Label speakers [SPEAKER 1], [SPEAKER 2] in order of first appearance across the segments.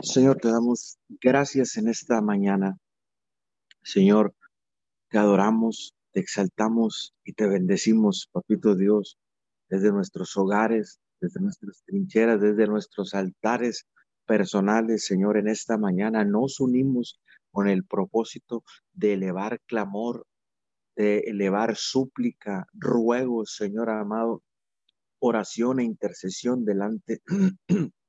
[SPEAKER 1] Señor, te damos gracias en esta mañana. Señor, te adoramos, te exaltamos y te bendecimos, Papito Dios, desde nuestros hogares, desde nuestras trincheras, desde nuestros altares personales, Señor, en esta mañana nos unimos con el propósito de elevar clamor, de elevar súplica, ruego, Señor amado, oración e intercesión delante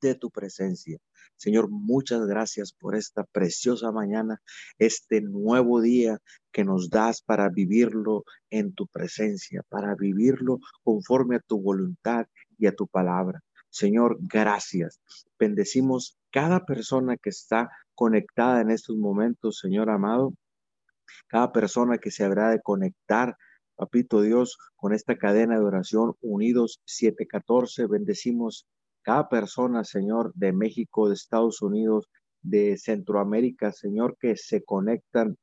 [SPEAKER 1] de tu presencia. Señor, muchas gracias por esta preciosa mañana, este nuevo día que nos das para vivirlo en tu presencia, para vivirlo conforme a tu voluntad y a tu palabra. Señor, gracias. Bendecimos cada persona que está conectada en estos momentos, Señor amado, cada persona que se habrá de conectar Papito Dios, con esta cadena de oración unidos 714, bendecimos cada persona, Señor, de México, de Estados Unidos, de Centroamérica, Señor, que se conectan,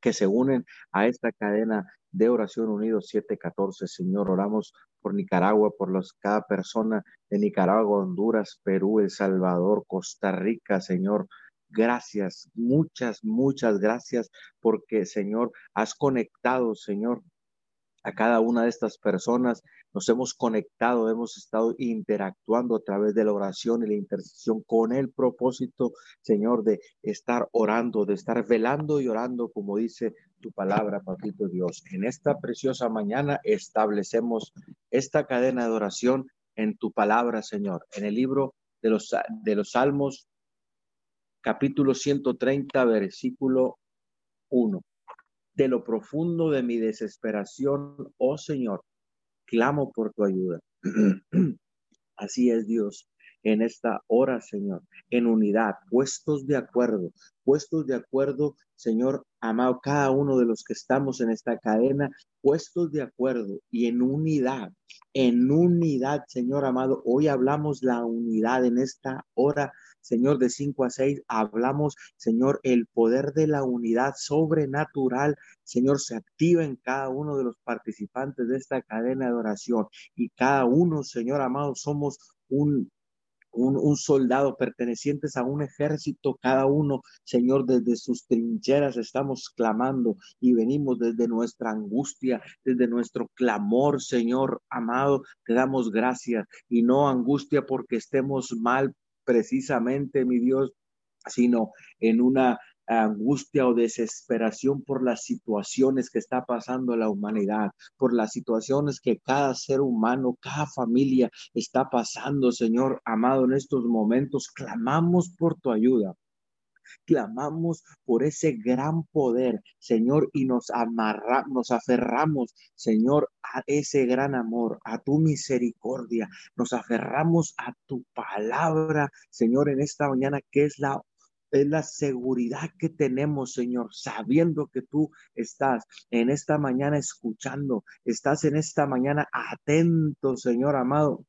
[SPEAKER 1] que se unen a esta cadena de oración unidos 714, Señor. Oramos por Nicaragua, por los, cada persona de Nicaragua, Honduras, Perú, El Salvador, Costa Rica, Señor. Gracias, muchas, muchas gracias porque, Señor, has conectado, Señor, a cada una de estas personas. Nos hemos conectado, hemos estado interactuando a través de la oración y la intercesión con el propósito, Señor, de estar orando, de estar velando y orando, como dice tu palabra, Papito Dios. En esta preciosa mañana establecemos esta cadena de oración en tu palabra, Señor, en el libro de los, de los Salmos, capítulo 130, versículo 1 de lo profundo de mi desesperación, oh Señor, clamo por tu ayuda. Así es Dios en esta hora, Señor, en unidad, puestos de acuerdo, puestos de acuerdo, Señor, amado, cada uno de los que estamos en esta cadena, puestos de acuerdo y en unidad, en unidad, Señor amado. Hoy hablamos la unidad en esta hora, Señor, de 5 a 6, hablamos, Señor, el poder de la unidad sobrenatural, Señor, se activa en cada uno de los participantes de esta cadena de oración y cada uno, Señor amado, somos un un, soldado pertenecientes a un ejército, cada uno, Señor, desde sus trincheras estamos clamando y venimos desde nuestra angustia, desde nuestro clamor, Señor amado, te damos gracias y no angustia porque estemos mal precisamente, mi Dios, sino en una angustia o desesperación por las situaciones que está pasando la humanidad, por las situaciones que cada ser humano, cada familia está pasando, Señor amado, en estos momentos. Clamamos por tu ayuda. Clamamos por ese gran poder, Señor, y nos amarra, nos aferramos, Señor, a ese gran amor, a tu misericordia. Nos aferramos a tu palabra, Señor, en esta mañana, que es la es la seguridad que tenemos, Señor, sabiendo que tú estás en esta mañana escuchando, estás en esta mañana atento, Señor amado,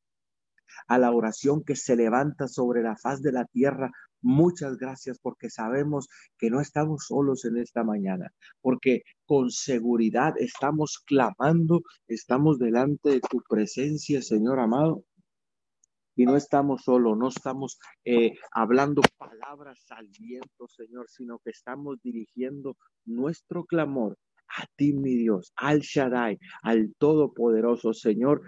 [SPEAKER 1] a la oración que se levanta sobre la faz de la tierra. Muchas gracias porque sabemos que no estamos solos en esta mañana, porque con seguridad estamos clamando, estamos delante de tu presencia, Señor amado y no estamos solo, no estamos eh, hablando palabras al viento, Señor, sino que estamos dirigiendo nuestro clamor a ti, mi Dios, al Shaddai, al Todopoderoso, Señor.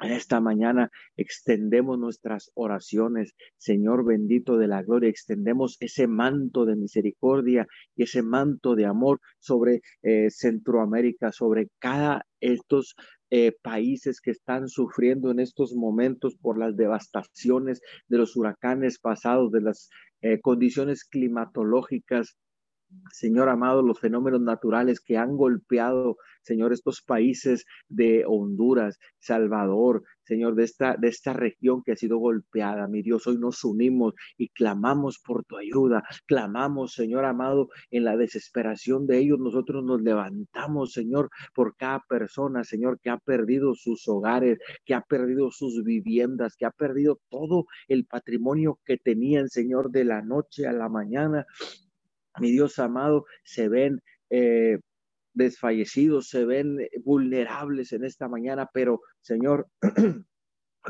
[SPEAKER 1] En esta mañana extendemos nuestras oraciones, Señor bendito de la gloria, extendemos ese manto de misericordia y ese manto de amor sobre eh, Centroamérica, sobre cada estos eh, países que están sufriendo en estos momentos por las devastaciones de los huracanes pasados, de las eh, condiciones climatológicas Señor amado, los fenómenos naturales que han golpeado, Señor, estos países de Honduras, Salvador, Señor, de esta, de esta región que ha sido golpeada. Mi Dios, hoy nos unimos y clamamos por tu ayuda. Clamamos, Señor amado, en la desesperación de ellos. Nosotros nos levantamos, Señor, por cada persona, Señor, que ha perdido sus hogares, que ha perdido sus viviendas, que ha perdido todo el patrimonio que tenían, Señor, de la noche a la mañana mi Dios amado, se ven eh, desfallecidos, se ven vulnerables en esta mañana, pero Señor,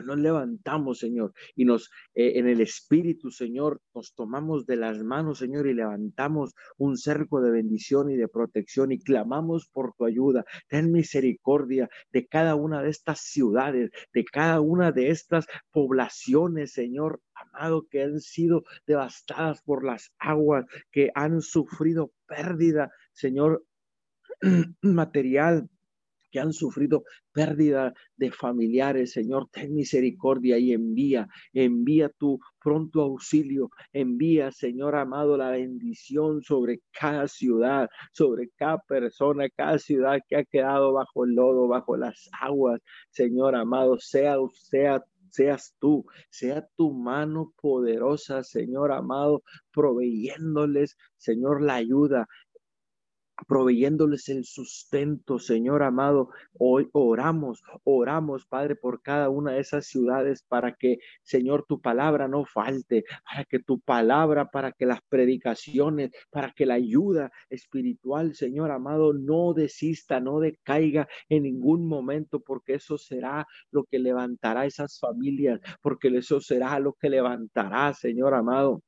[SPEAKER 1] nos levantamos, Señor, y nos eh, en el Espíritu, Señor, nos tomamos de las manos, Señor, y levantamos un cerco de bendición y de protección y clamamos por tu ayuda. Ten misericordia de cada una de estas ciudades, de cada una de estas poblaciones, Señor, amado, que han sido devastadas por las aguas, que han sufrido pérdida, Señor, material que han sufrido pérdida de familiares, Señor, ten misericordia y envía, envía tu pronto auxilio, envía, Señor amado, la bendición sobre cada ciudad, sobre cada persona, cada ciudad que ha quedado bajo el lodo, bajo las aguas, Señor amado, sea, sea seas tú, sea tu mano poderosa, Señor amado, proveyéndoles, Señor, la ayuda, proveyéndoles el sustento, Señor amado. Hoy oramos, oramos, Padre, por cada una de esas ciudades para que, Señor, tu palabra no falte, para que tu palabra, para que las predicaciones, para que la ayuda espiritual, Señor amado, no desista, no decaiga en ningún momento, porque eso será lo que levantará esas familias, porque eso será lo que levantará, Señor amado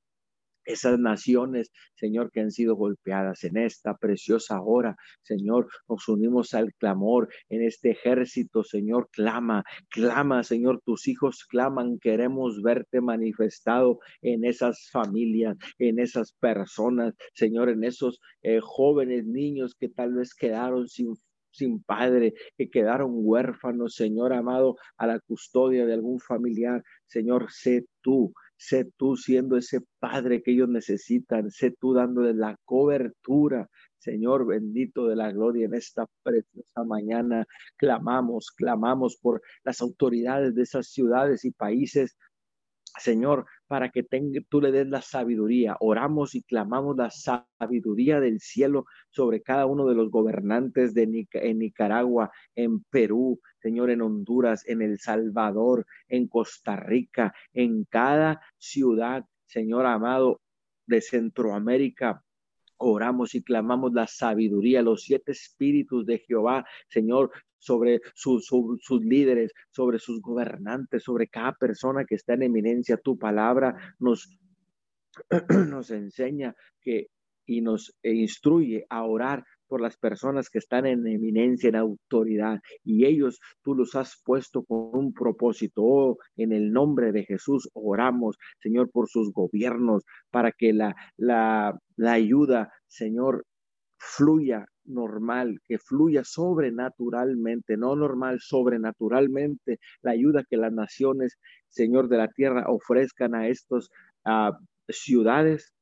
[SPEAKER 1] esas naciones, Señor, que han sido golpeadas en esta preciosa hora. Señor, nos unimos al clamor en este ejército, Señor, clama, clama, Señor, tus hijos claman, queremos verte manifestado en esas familias, en esas personas, Señor, en esos eh, jóvenes niños que tal vez quedaron sin sin padre, que quedaron huérfanos, Señor amado, a la custodia de algún familiar. Señor, sé tú, Sé tú siendo ese Padre que ellos necesitan. Sé tú dándoles la cobertura. Señor bendito de la gloria, en esta preciosa mañana clamamos, clamamos por las autoridades de esas ciudades y países Señor, para que tenga, tú le des la sabiduría. Oramos y clamamos la sabiduría del cielo sobre cada uno de los gobernantes de Nicaragua, en Perú, Señor, en Honduras, en El Salvador, en Costa Rica, en cada ciudad, Señor amado, de Centroamérica, oramos y clamamos la sabiduría, los siete espíritus de Jehová, Señor, sobre sus, sus líderes, sobre sus gobernantes, sobre cada persona que está en eminencia. Tu palabra nos, nos enseña que y nos instruye a orar por las personas que están en eminencia, en autoridad, y ellos tú los has puesto con un propósito. Oh, en el nombre de Jesús oramos, Señor, por sus gobiernos, para que la, la, la ayuda, Señor, fluya normal, que fluya sobrenaturalmente, no normal, sobrenaturalmente, la ayuda que las naciones, Señor de la tierra, ofrezcan a estos uh, ciudades,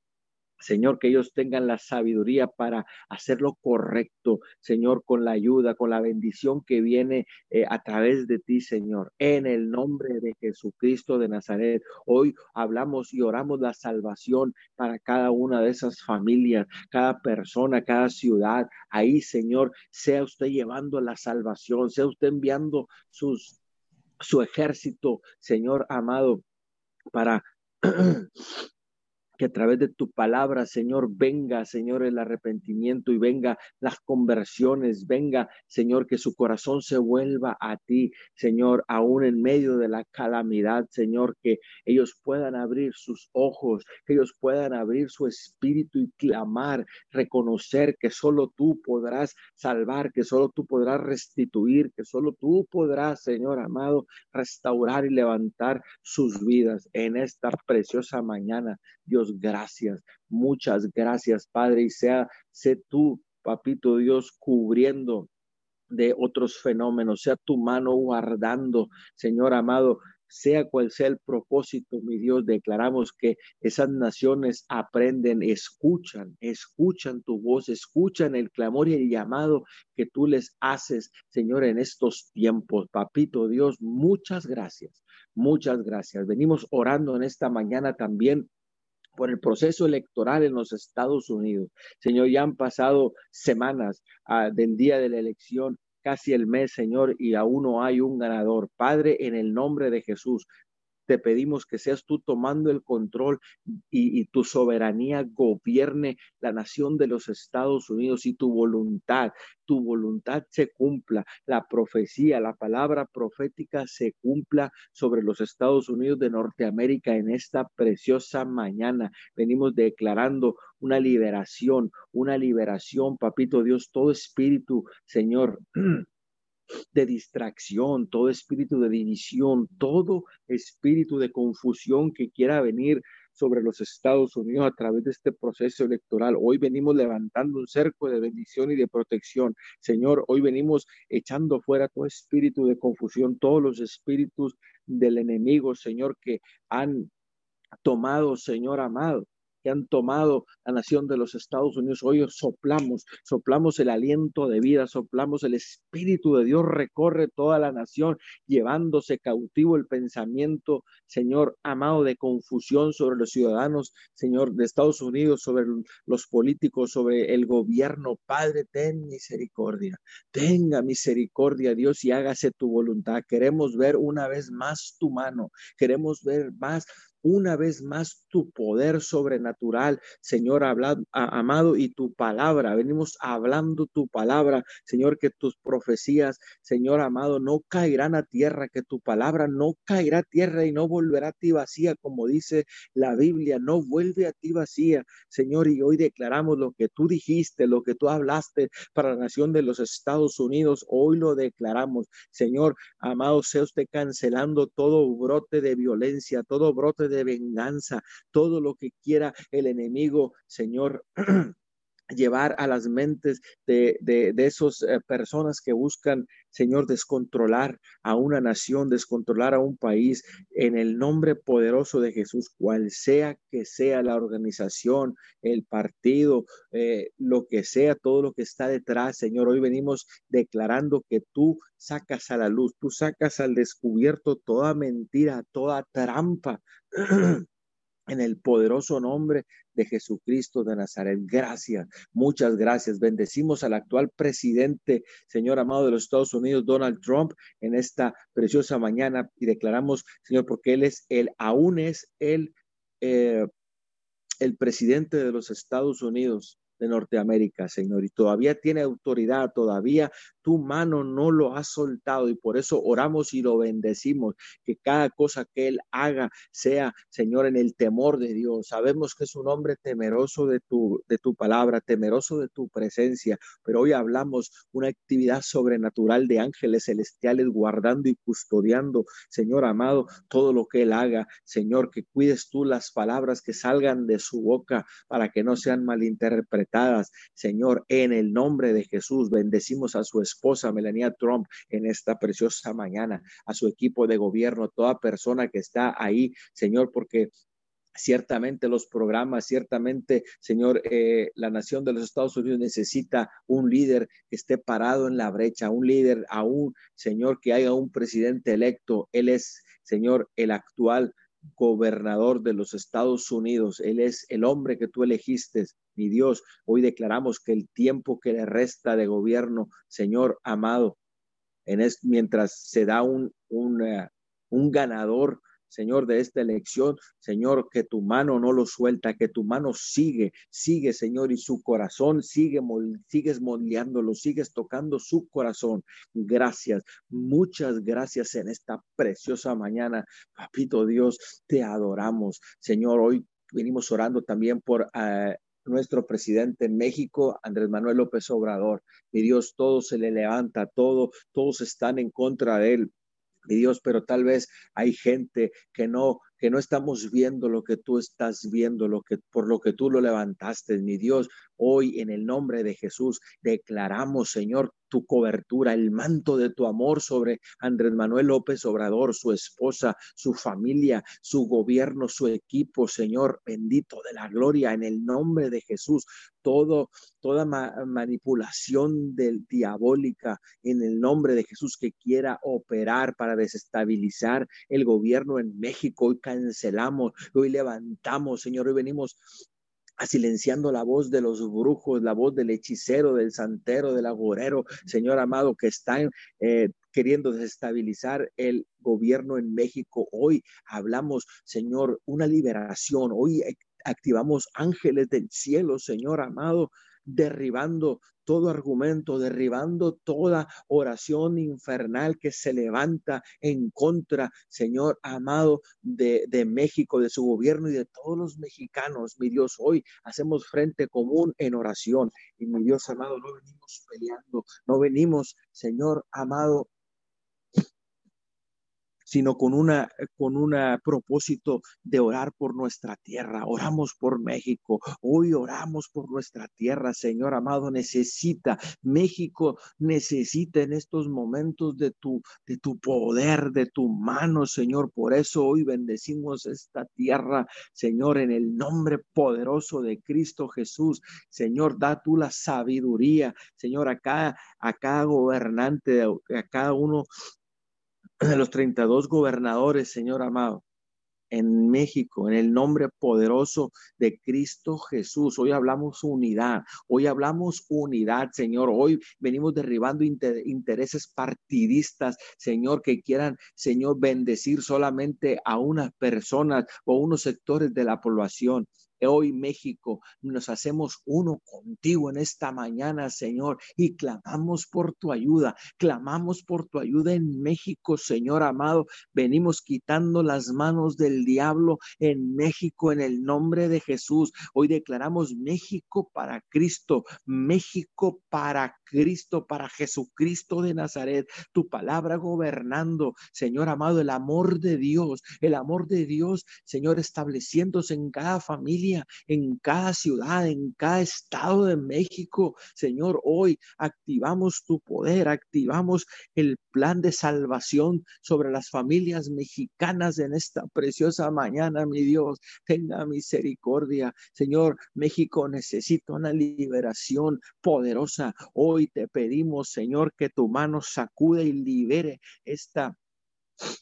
[SPEAKER 1] Señor, que ellos tengan la sabiduría para hacer lo correcto, Señor, con la ayuda, con la bendición que viene eh, a través de ti, Señor. En el nombre de Jesucristo de Nazaret, hoy hablamos y oramos la salvación para cada una de esas familias, cada persona, cada ciudad. Ahí, Señor, sea usted llevando la salvación, sea usted enviando sus, su ejército, Señor amado, para que a través de tu palabra, Señor, venga, Señor, el arrepentimiento y venga las conversiones, venga, Señor, que su corazón se vuelva a ti, Señor, aún en medio de la calamidad, Señor, que ellos puedan abrir sus ojos, que ellos puedan abrir su espíritu y clamar, reconocer que solo tú podrás salvar, que solo tú podrás restituir, que solo tú podrás, Señor amado, restaurar y levantar sus vidas en esta preciosa mañana. Dios, gracias, muchas gracias, Padre, y sea, sé tú, papito Dios, cubriendo de otros fenómenos, sea tu mano guardando, Señor amado, sea cual sea el propósito, mi Dios, declaramos que esas naciones aprenden, escuchan, escuchan tu voz, escuchan el clamor y el llamado que tú les haces, Señor, en estos tiempos. Papito Dios, muchas gracias, muchas gracias. Venimos orando en esta mañana también por el proceso electoral en los Estados Unidos. Señor, ya han pasado semanas ah, del día de la elección, casi el mes, Señor, y aún no hay un ganador. Padre, en el nombre de Jesús, te pedimos que seas tú tomando el control y, tu soberanía gobierne la nación de los Estados Unidos y tu voluntad, tu voluntad se cumpla, la profecía, la palabra profética se cumpla sobre los Estados Unidos de Norteamérica en esta preciosa mañana. Venimos declarando una liberación, una liberación, papito Dios, todo espíritu, Señor. de distracción, todo espíritu de división, todo espíritu de confusión que quiera venir sobre los Estados Unidos a través de este proceso electoral. Hoy venimos levantando un cerco de bendición y de protección. Señor, hoy venimos echando fuera todo espíritu de confusión, todos los espíritus del enemigo, Señor, que han tomado, Señor amado, han tomado la nación de los Estados Unidos. Hoy soplamos, soplamos el aliento de vida, soplamos el Espíritu de Dios, recorre toda la nación, llevándose cautivo el pensamiento, Señor amado, de confusión sobre los ciudadanos, Señor, de Estados Unidos, sobre los políticos, sobre el gobierno. Padre, ten misericordia, tenga misericordia, Dios, y hágase tu voluntad. Queremos ver una vez más tu mano, queremos ver más una vez más tu poder sobrenatural, Señor amado, y tu palabra. Venimos hablando tu palabra, Señor, que tus profecías, Señor amado, no caerán a tierra, que tu palabra no caerá a tierra y no volverá a ti vacía, como dice la Biblia, no vuelve a ti vacía, Señor, y hoy declaramos lo que tú dijiste, lo que tú hablaste para la nación de los Estados Unidos, hoy lo declaramos, Señor, amado, sea usted cancelando todo brote de violencia, todo brote de venganza, todo lo que quiera el enemigo, Señor. llevar a las mentes de, de, de esas eh, personas que buscan, Señor, descontrolar a una nación, descontrolar a un país, en el nombre poderoso de Jesús, cual sea que sea la organización, el partido, eh, lo que sea, todo lo que está detrás, Señor. Hoy venimos declarando que tú sacas a la luz, tú sacas al descubierto toda mentira, toda trampa, en el poderoso nombre de Jesucristo de Nazaret. Gracias, muchas gracias. Bendecimos al actual presidente, Señor amado de los Estados Unidos, Donald Trump, en esta preciosa mañana y declaramos, Señor, porque Él es, Él aún es el, eh, el presidente de los Estados Unidos de Norteamérica, Señor, y todavía tiene autoridad, todavía tu mano no lo ha soltado y por eso oramos y lo bendecimos, que cada cosa que Él haga sea, Señor, en el temor de Dios. Sabemos que es un hombre temeroso de tu, de tu palabra, temeroso de tu presencia, pero hoy hablamos una actividad sobrenatural de ángeles celestiales guardando y custodiando, Señor amado, todo lo que Él haga, Señor, que cuides tú las palabras que salgan de su boca para que no sean malinterpretadas Señor, en el nombre de Jesús, bendecimos a su esposa Melania Trump en esta preciosa mañana, a su equipo de gobierno, toda persona que está ahí, Señor, porque Ciertamente los programas, ciertamente, Señor, eh, la nación de los Estados Unidos necesita un líder que esté parado en la brecha, un líder aún, Señor, que haya un presidente electo. Él es, Señor, el actual gobernador de los Estados Unidos. Él es el hombre que tú elegiste, mi Dios. Hoy declaramos que el tiempo que le resta de gobierno, Señor amado, en es, mientras se da un, un, eh, un ganador, Señor, de esta elección, Señor, que tu mano no lo suelta, que tu mano sigue, sigue, Señor, y su corazón sigue, sigues moldeándolo, sigues tocando su corazón. Gracias, muchas gracias en esta preciosa mañana. Papito Dios, te adoramos. Señor, hoy venimos orando también por uh, nuestro presidente en México, Andrés Manuel López Obrador. Mi Dios, todo se le levanta, todo, todos están en contra de él. Mi Dios, pero tal vez hay gente que no que no estamos viendo lo que tú estás viendo, lo que por lo que tú lo levantaste, mi Dios. Hoy en el nombre de Jesús declaramos, Señor, tu cobertura, el manto de tu amor sobre Andrés Manuel López Obrador, su esposa, su familia, su gobierno, su equipo, Señor, bendito de la gloria, en el nombre de Jesús, todo, toda manipulación del diabólica en el nombre de Jesús que quiera operar para desestabilizar el gobierno en México, hoy cancelamos, hoy levantamos, Señor, hoy venimos silenciando la voz de los brujos, la voz del hechicero, del santero, del agorero, Señor amado, que están eh, queriendo desestabilizar el gobierno en México. Hoy hablamos, Señor, una liberación. Hoy activamos ángeles del cielo, Señor amado, derribando todo argumento, derribando toda oración infernal que se levanta en contra, Señor amado, de, México, de su gobierno y de todos los mexicanos. Mi Dios, hoy hacemos frente común en oración. Y mi Dios amado, no venimos peleando, no venimos, Señor amado, sino con una con un propósito de orar por nuestra tierra. Oramos por México. Hoy oramos por nuestra tierra, Señor amado, necesita México necesita en estos momentos de tu de tu poder, de tu mano, Señor. Por eso hoy bendecimos esta tierra, Señor, en el nombre poderoso de Cristo Jesús. Señor, da tú la sabiduría, Señor, acá a cada gobernante, a cada uno de los 32 gobernadores, Señor amado, en México, en el nombre poderoso de Cristo Jesús. Hoy hablamos unidad, hoy hablamos unidad, Señor. Hoy venimos derribando intereses partidistas, Señor, que quieran, Señor, bendecir solamente a unas personas o unos sectores de la población. Hoy México nos hacemos uno contigo en esta mañana, Señor, y clamamos por tu ayuda, clamamos por tu ayuda en México, Señor amado. Venimos quitando las manos del diablo en México en el nombre de Jesús. Hoy declaramos México para Cristo, México para Cristo, para Jesucristo de Nazaret, tu palabra gobernando, Señor amado, el amor de Dios, el amor de Dios, Señor, estableciéndose en cada familia, en cada ciudad, en cada estado de México. Señor, hoy activamos tu poder, activamos el plan de salvación sobre las familias mexicanas en esta preciosa mañana, mi Dios. Tenga misericordia. Señor, México necesita una liberación poderosa. Hoy y te pedimos, Señor, que tu mano sacude y libere esta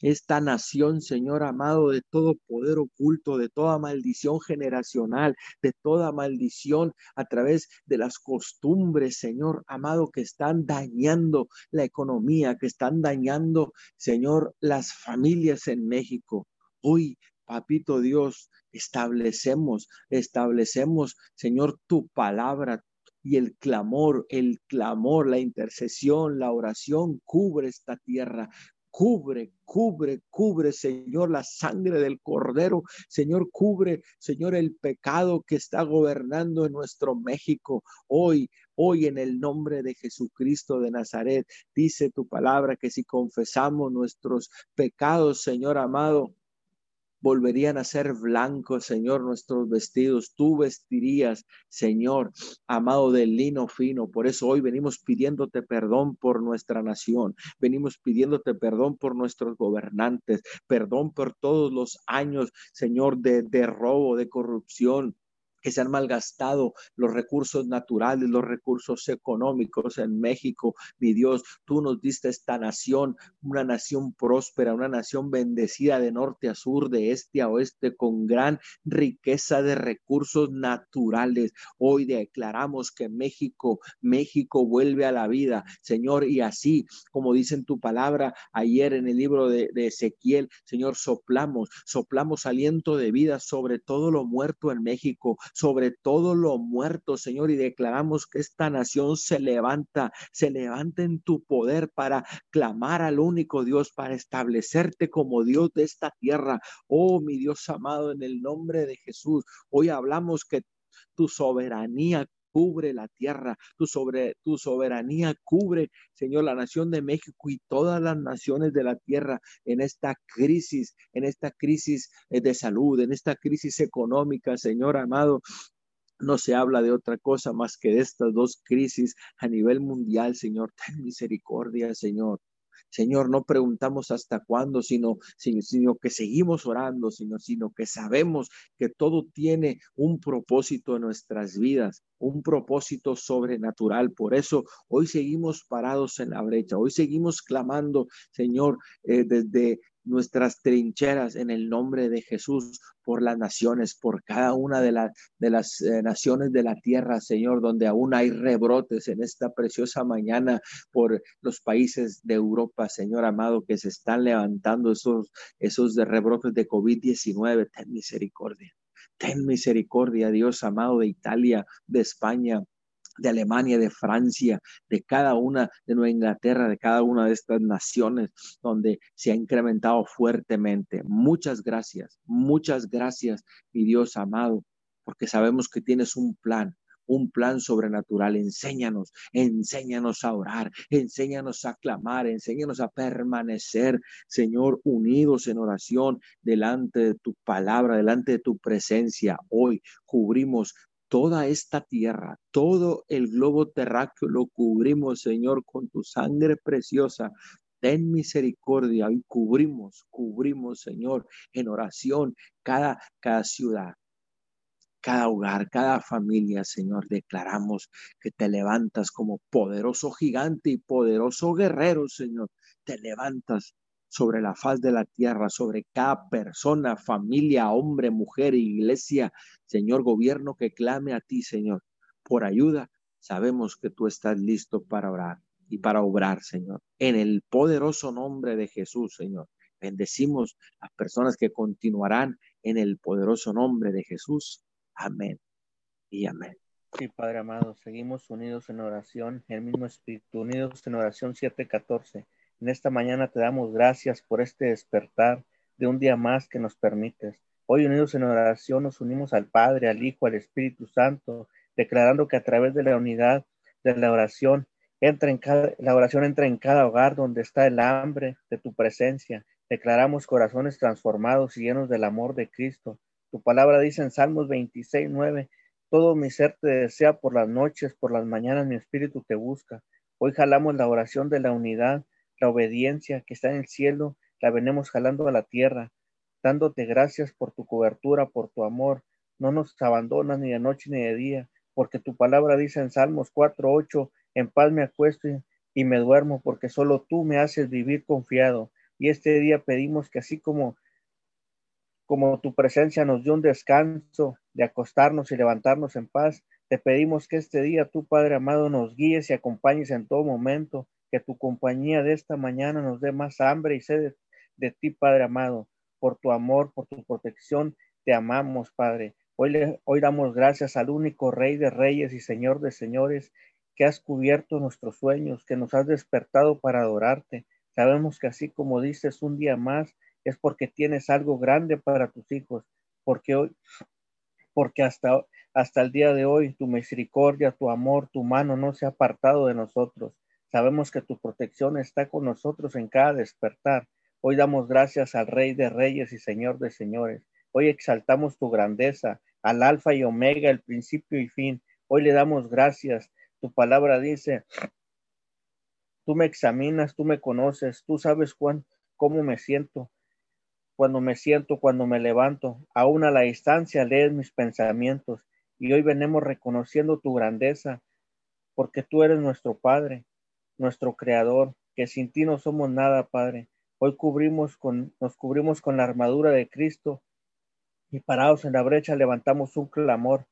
[SPEAKER 1] esta nación, Señor amado, de todo poder oculto, de toda maldición generacional, de toda maldición a través de las costumbres, Señor amado, que están dañando la economía, que están dañando, Señor, las familias en México. Hoy, Papito Dios, establecemos, establecemos, Señor, tu palabra, y el clamor, el clamor, la intercesión, la oración cubre esta tierra. Cubre, cubre, cubre, Señor, la sangre del cordero. Señor, cubre, Señor, el pecado que está gobernando en nuestro México. Hoy, hoy en el nombre de Jesucristo de Nazaret, dice tu palabra que si confesamos nuestros pecados, Señor amado, volverían a ser blancos, Señor, nuestros vestidos. Tú vestirías, Señor, amado del lino fino. Por eso hoy venimos pidiéndote perdón por nuestra nación. Venimos pidiéndote perdón por nuestros gobernantes. Perdón por todos los años, Señor, de, de robo, de corrupción que se han malgastado los recursos naturales, los recursos económicos en México. Mi Dios, tú nos diste esta nación, una nación próspera, una nación bendecida de norte a sur, de este a oeste, con gran riqueza de recursos naturales. Hoy declaramos que México, México vuelve a la vida, Señor, y así como dice en tu palabra ayer en el libro de, de Ezequiel, Señor, soplamos, soplamos aliento de vida sobre todo lo muerto en México, sobre todo lo muerto, Señor, y declaramos que esta nación se levanta, se levanta en tu poder para clamar al único Dios, para establecerte como Dios de esta tierra. Oh, mi Dios amado, en el nombre de Jesús, hoy hablamos que tu soberanía cubre la tierra, tu, sobre, tu soberanía cubre, Señor, la nación de México y todas las naciones de la tierra en esta crisis, en esta crisis eh, de salud, en esta crisis económica, Señor amado. No se habla de otra cosa más que de estas dos crisis a nivel mundial, Señor. Ten misericordia, Señor. Señor, no preguntamos hasta cuándo, sino, sino, que seguimos orando, sino, sino que sabemos que todo tiene un propósito en nuestras vidas, un propósito sobrenatural. Por eso hoy seguimos parados en la brecha, hoy seguimos clamando, Señor, eh, desde nuestras trincheras en el nombre de Jesús por las naciones, por cada una de, de las eh, naciones de la tierra, Señor, donde aún hay rebrotes en esta preciosa mañana por los países de Europa, Señor amado, que se están levantando esos, esos rebrotes de COVID-19. Ten misericordia. Ten misericordia, Dios amado, de Italia, de España, de Alemania, de Francia, de cada una, de Nueva Inglaterra, de cada una de estas naciones donde se ha incrementado fuertemente. Muchas gracias, muchas gracias, mi Dios amado, porque sabemos que tienes un plan, un plan sobrenatural. Enséñanos, enséñanos a orar, enséñanos a clamar, enséñanos a permanecer, Señor, unidos en oración delante de tu palabra, delante de tu presencia. Hoy cubrimos toda esta tierra, todo el globo terráqueo lo cubrimos, Señor, con tu sangre preciosa. Ten misericordia y cubrimos, cubrimos, Señor, en oración cada, cada ciudad, cada hogar, cada familia, Señor. Declaramos que te levantas como poderoso gigante y poderoso guerrero, Señor. Te levantas sobre la faz de la tierra, sobre cada persona, familia, hombre, mujer, iglesia, Señor, gobierno que clame a ti, Señor, por ayuda. Sabemos que tú estás listo para orar y para obrar, Señor. En el poderoso nombre de Jesús, Señor. Bendecimos a las personas que continuarán en el poderoso nombre de Jesús. Amén y amén.
[SPEAKER 2] Sí, Padre amado, seguimos unidos en oración, el mismo Espíritu, unidos en oración 714 en esta mañana te damos gracias por este despertar de un día más que nos permites. Hoy unidos en oración nos unimos al Padre, al Hijo, al Espíritu Santo, declarando que a través de la unidad de la oración entra en cada, la oración entra en cada hogar donde está el hambre de tu presencia. Declaramos corazones transformados y llenos del amor de Cristo. Tu palabra dice en Salmos 26, 9, todo mi ser te desea por las noches, por las mañanas mi espíritu te busca. Hoy jalamos la oración de la unidad la obediencia que está en el cielo, la venimos jalando a la tierra, dándote gracias por tu cobertura, por tu amor. No nos abandonas ni de noche ni de día, porque tu palabra dice en Salmos 4:8, en paz me acuesto y me duermo, porque solo tú me haces vivir confiado. Y este día pedimos que así como como tu presencia nos dio un descanso de acostarnos y levantarnos en paz, te pedimos que este día tú, Padre amado, nos guíes y acompañes en todo momento, que tu compañía de esta mañana nos dé más hambre y sed de, ti, Padre amado, por tu amor, por tu protección. Te amamos, Padre. Hoy, le, hoy damos gracias al único Rey de Reyes y Señor de Señores, que has cubierto nuestros sueños, que nos has despertado para adorarte. Sabemos que así como dices un día más, es porque tienes algo grande para tus hijos, porque hoy, porque hasta, hasta el día de hoy tu misericordia, tu amor, tu mano no se ha apartado de nosotros. Sabemos que tu protección está con nosotros en cada despertar. Hoy damos gracias al Rey de Reyes y Señor de Señores. Hoy exaltamos tu grandeza, al Alfa y Omega, el principio y fin. Hoy le damos gracias. Tu palabra dice, tú me examinas, tú me conoces, tú sabes cuán, cómo me siento. Cuando me siento, cuando me levanto, aún a la distancia lees mis pensamientos. Y hoy venimos reconociendo tu grandeza, porque tú eres nuestro Padre nuestro Creador, que sin ti no somos nada, Padre. Hoy cubrimos con, nos cubrimos con la armadura de Cristo y parados en la brecha levantamos un clamor.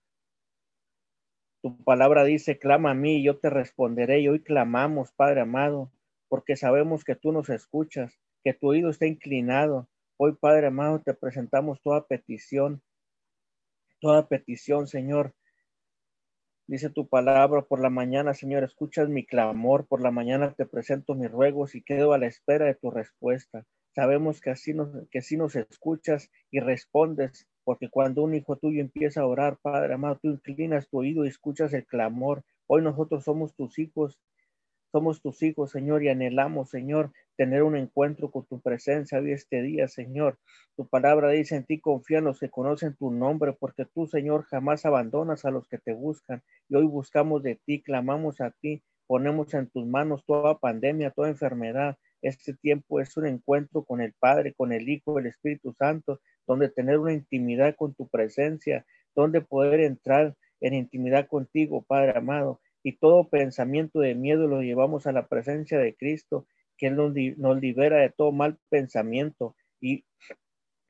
[SPEAKER 2] Tu palabra dice, clama a mí y yo te responderé. Y hoy clamamos, Padre amado, porque sabemos que tú nos escuchas, que tu oído está inclinado. Hoy, Padre amado, te presentamos toda petición, toda petición, Señor, Dice tu palabra por la mañana, Señor, escuchas mi clamor, por la mañana te presento mis ruegos y quedo a la espera de tu respuesta. Sabemos que así nos, que así nos escuchas y respondes, porque cuando un hijo tuyo empieza a orar, Padre amado, tú inclinas tu oído y escuchas el clamor. Hoy nosotros somos tus hijos somos tus hijos, Señor, y anhelamos, Señor, tener un encuentro con tu presencia hoy este día, Señor. Tu palabra dice en ti confían los que conocen tu nombre, porque tú, Señor, jamás abandonas a los que te buscan. Y hoy buscamos de ti, clamamos a ti, ponemos en tus manos toda pandemia, toda enfermedad. Este tiempo es un encuentro con el Padre, con el Hijo, el Espíritu Santo, donde tener una intimidad con tu presencia, donde poder entrar en intimidad contigo, Padre amado y todo pensamiento de miedo lo llevamos a la presencia de Cristo, que Él nos, libera de todo mal pensamiento. y,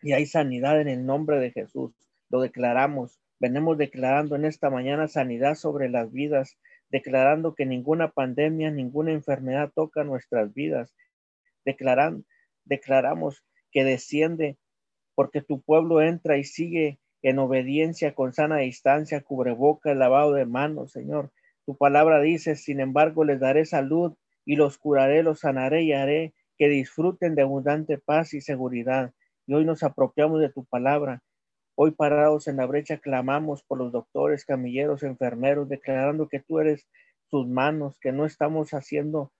[SPEAKER 2] y hay sanidad en el nombre de Jesús. Lo declaramos. Venimos declarando en esta mañana sanidad sobre las vidas, declarando que ninguna pandemia, ninguna enfermedad toca nuestras vidas. Declaran, declaramos que desciende porque tu pueblo entra y sigue en obediencia con sana distancia, cubreboca, lavado de manos, Señor. Tu palabra dice, sin embargo, les daré salud y los curaré, los sanaré y haré que disfruten de abundante paz y seguridad. Y hoy nos apropiamos de tu palabra. Hoy parados en la brecha clamamos por los doctores, camilleros, enfermeros, declarando que tú eres sus manos, que no estamos haciendo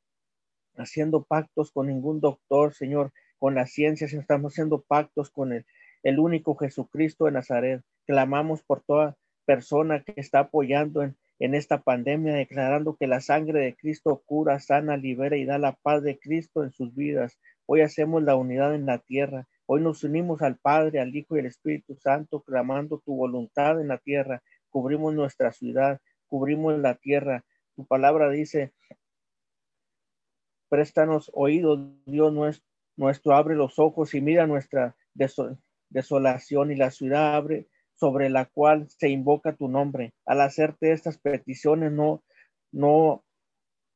[SPEAKER 2] haciendo pactos con ningún doctor, Señor, con la ciencia, estamos haciendo pactos con el, el único Jesucristo de Nazaret. Clamamos por toda persona que está apoyando en, en esta pandemia, declarando que la sangre de Cristo cura, sana, libera y da la paz de Cristo en sus vidas. Hoy hacemos la unidad en la tierra. Hoy nos unimos al Padre, al Hijo y al Espíritu Santo, clamando tu voluntad en la tierra. Cubrimos nuestra ciudad, cubrimos la tierra. Tu palabra dice, préstanos oídos, Dios nuestro, nuestro, abre los ojos y mira nuestra desolación y la ciudad abre sobre la cual se invoca tu nombre. Al hacerte estas peticiones no, no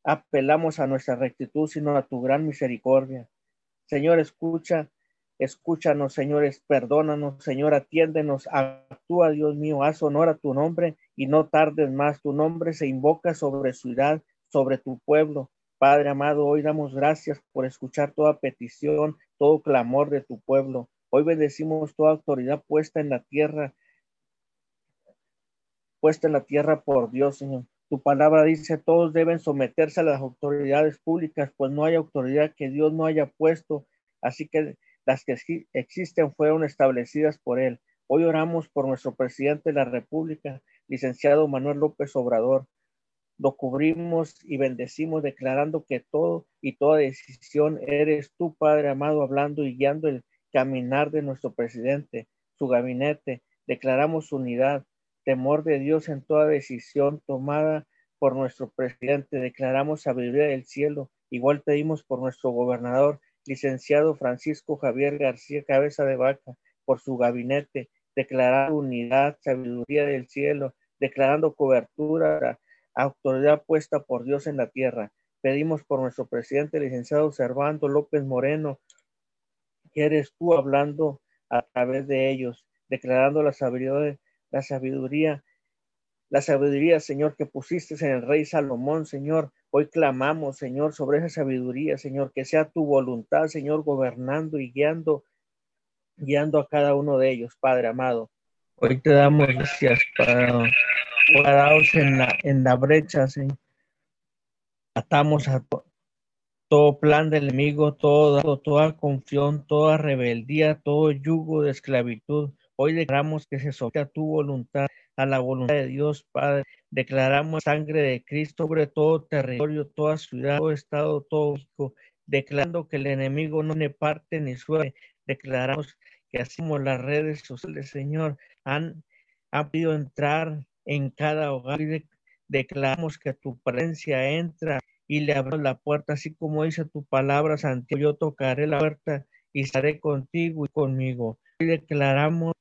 [SPEAKER 2] apelamos a nuestra rectitud, sino a tu gran misericordia. Señor, escucha, escúchanos, señores, perdónanos, Señor, atiéndenos, actúa, Dios mío, haz honor a tu nombre y no tardes más. Tu nombre se invoca sobre ciudad, sobre tu pueblo. Padre amado, hoy damos gracias por escuchar toda petición, todo clamor de tu pueblo. Hoy bendecimos toda autoridad puesta en la tierra puesta en la tierra por Dios, Señor. Tu palabra dice, todos deben someterse a las autoridades públicas, pues no hay autoridad que Dios no haya puesto, así que las que existen fueron establecidas por Él. Hoy oramos por nuestro presidente de la República, licenciado Manuel López Obrador. Lo cubrimos y bendecimos declarando que todo y toda decisión eres tú, Padre amado, hablando y guiando el caminar de nuestro presidente, su gabinete. Declaramos unidad, temor de Dios en toda decisión tomada por nuestro presidente. Declaramos sabiduría del cielo. Igual pedimos por nuestro gobernador, licenciado Francisco Javier García Cabeza de Vaca, por su gabinete, declarar unidad, sabiduría del cielo, declarando cobertura, autoridad puesta por Dios en la tierra. Pedimos por nuestro presidente, licenciado Servando López Moreno, que eres tú hablando a través de ellos, declarando la sabiduría la sabiduría, la sabiduría, Señor, que pusiste en el rey Salomón, Señor. Hoy clamamos, Señor, sobre esa sabiduría, Señor, que sea tu voluntad, Señor, gobernando y guiando, guiando a cada uno de ellos, Padre amado. Hoy te damos gracias, parados en la, en la brecha. Atamos a todo plan del enemigo, toda, toda confión, toda rebeldía, todo yugo de esclavitud Hoy declaramos que se somete a tu voluntad, a la voluntad de Dios, Padre. Declaramos sangre de Cristo sobre todo territorio, toda ciudad, todo estado, todo México, declarando que el enemigo no le parte ni suele. Declaramos que hacemos las redes sociales, Señor, han, han podido entrar en cada hogar y declaramos que tu presencia entra y le abro la puerta, así como dice tu palabra, Santiago, yo tocaré la puerta y estaré contigo y conmigo. Y declaramos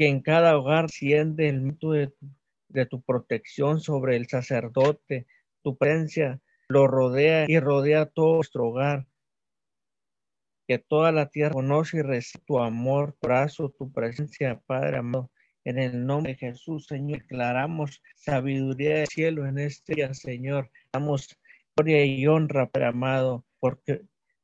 [SPEAKER 2] que en cada hogar siente el mito de tu, protección sobre el sacerdote, tu presencia lo rodea y rodea todo nuestro hogar. Que toda la tierra conoce y reciba tu amor, tu brazo, tu presencia, Padre amado. En el nombre de Jesús, Señor, declaramos sabiduría del cielo en este día, Señor. Damos gloria y honra, Padre amado, porque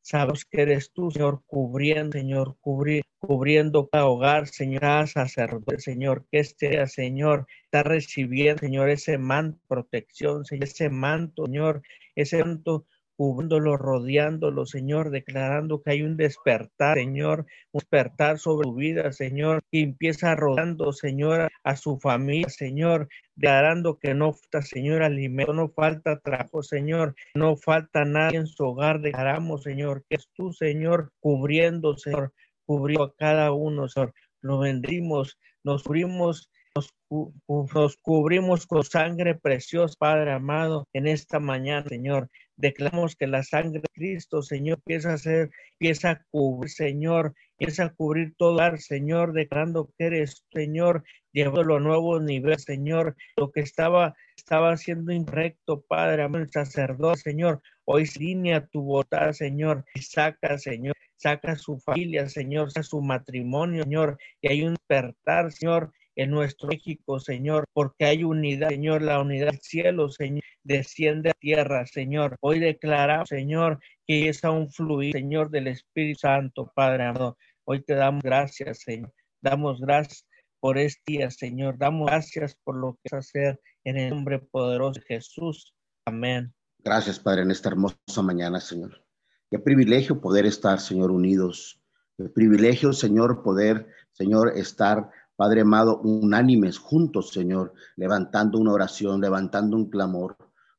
[SPEAKER 2] Sabes que eres tú, Señor, cubriendo, Señor, cubriendo cada hogar, Señor, cada sacerdote, Señor, que este Señor, está recibiendo, Señor, ese manto, protección, Señor, ese manto, Señor, ese manto cubriéndolo, rodeándolo, Señor, declarando que hay un despertar, Señor, un despertar sobre su vida, Señor, que empieza rodando, Señor, a su familia, Señor, declarando que no falta, Señor, alimento, no falta trabajo, Señor, no falta nada en su hogar, declaramos, Señor, que es tú, Señor, cubriendo, Señor, cubriendo a cada uno, Señor, lo vendimos, nos cubrimos nos, cubrimos con sangre preciosa, Padre amado, en esta mañana, Señor. Declaramos que la sangre de Cristo, Señor, empieza a ser, empieza a cubrir, Señor, empieza a cubrir todo Señor, declarando que eres, Señor, llevando los nuevos niveles, Señor, lo que estaba, estaba haciendo incorrecto, Padre, amado, el sacerdote, Señor, hoy línea tu voluntad, Señor, y saca, Señor, saca su familia, Señor, saca su matrimonio, Señor, y hay un despertar, Señor, en nuestro México, Señor, porque hay unidad, Señor, la unidad del cielo, Señor, desciende a tierra, Señor. Hoy declaramos, Señor, que es un fluir, Señor, del Espíritu Santo, Padre amado. Hoy te damos gracias, Señor. Damos gracias por este día, Señor. Damos gracias por lo que vas hacer en el nombre poderoso de Jesús. Amén.
[SPEAKER 3] Gracias, Padre, en esta hermosa mañana, Señor. Qué privilegio poder estar, Señor, unidos. Qué privilegio, Señor, poder, Señor, estar Padre amado, unánimes, juntos, Señor, levantando una oración, levantando un clamor.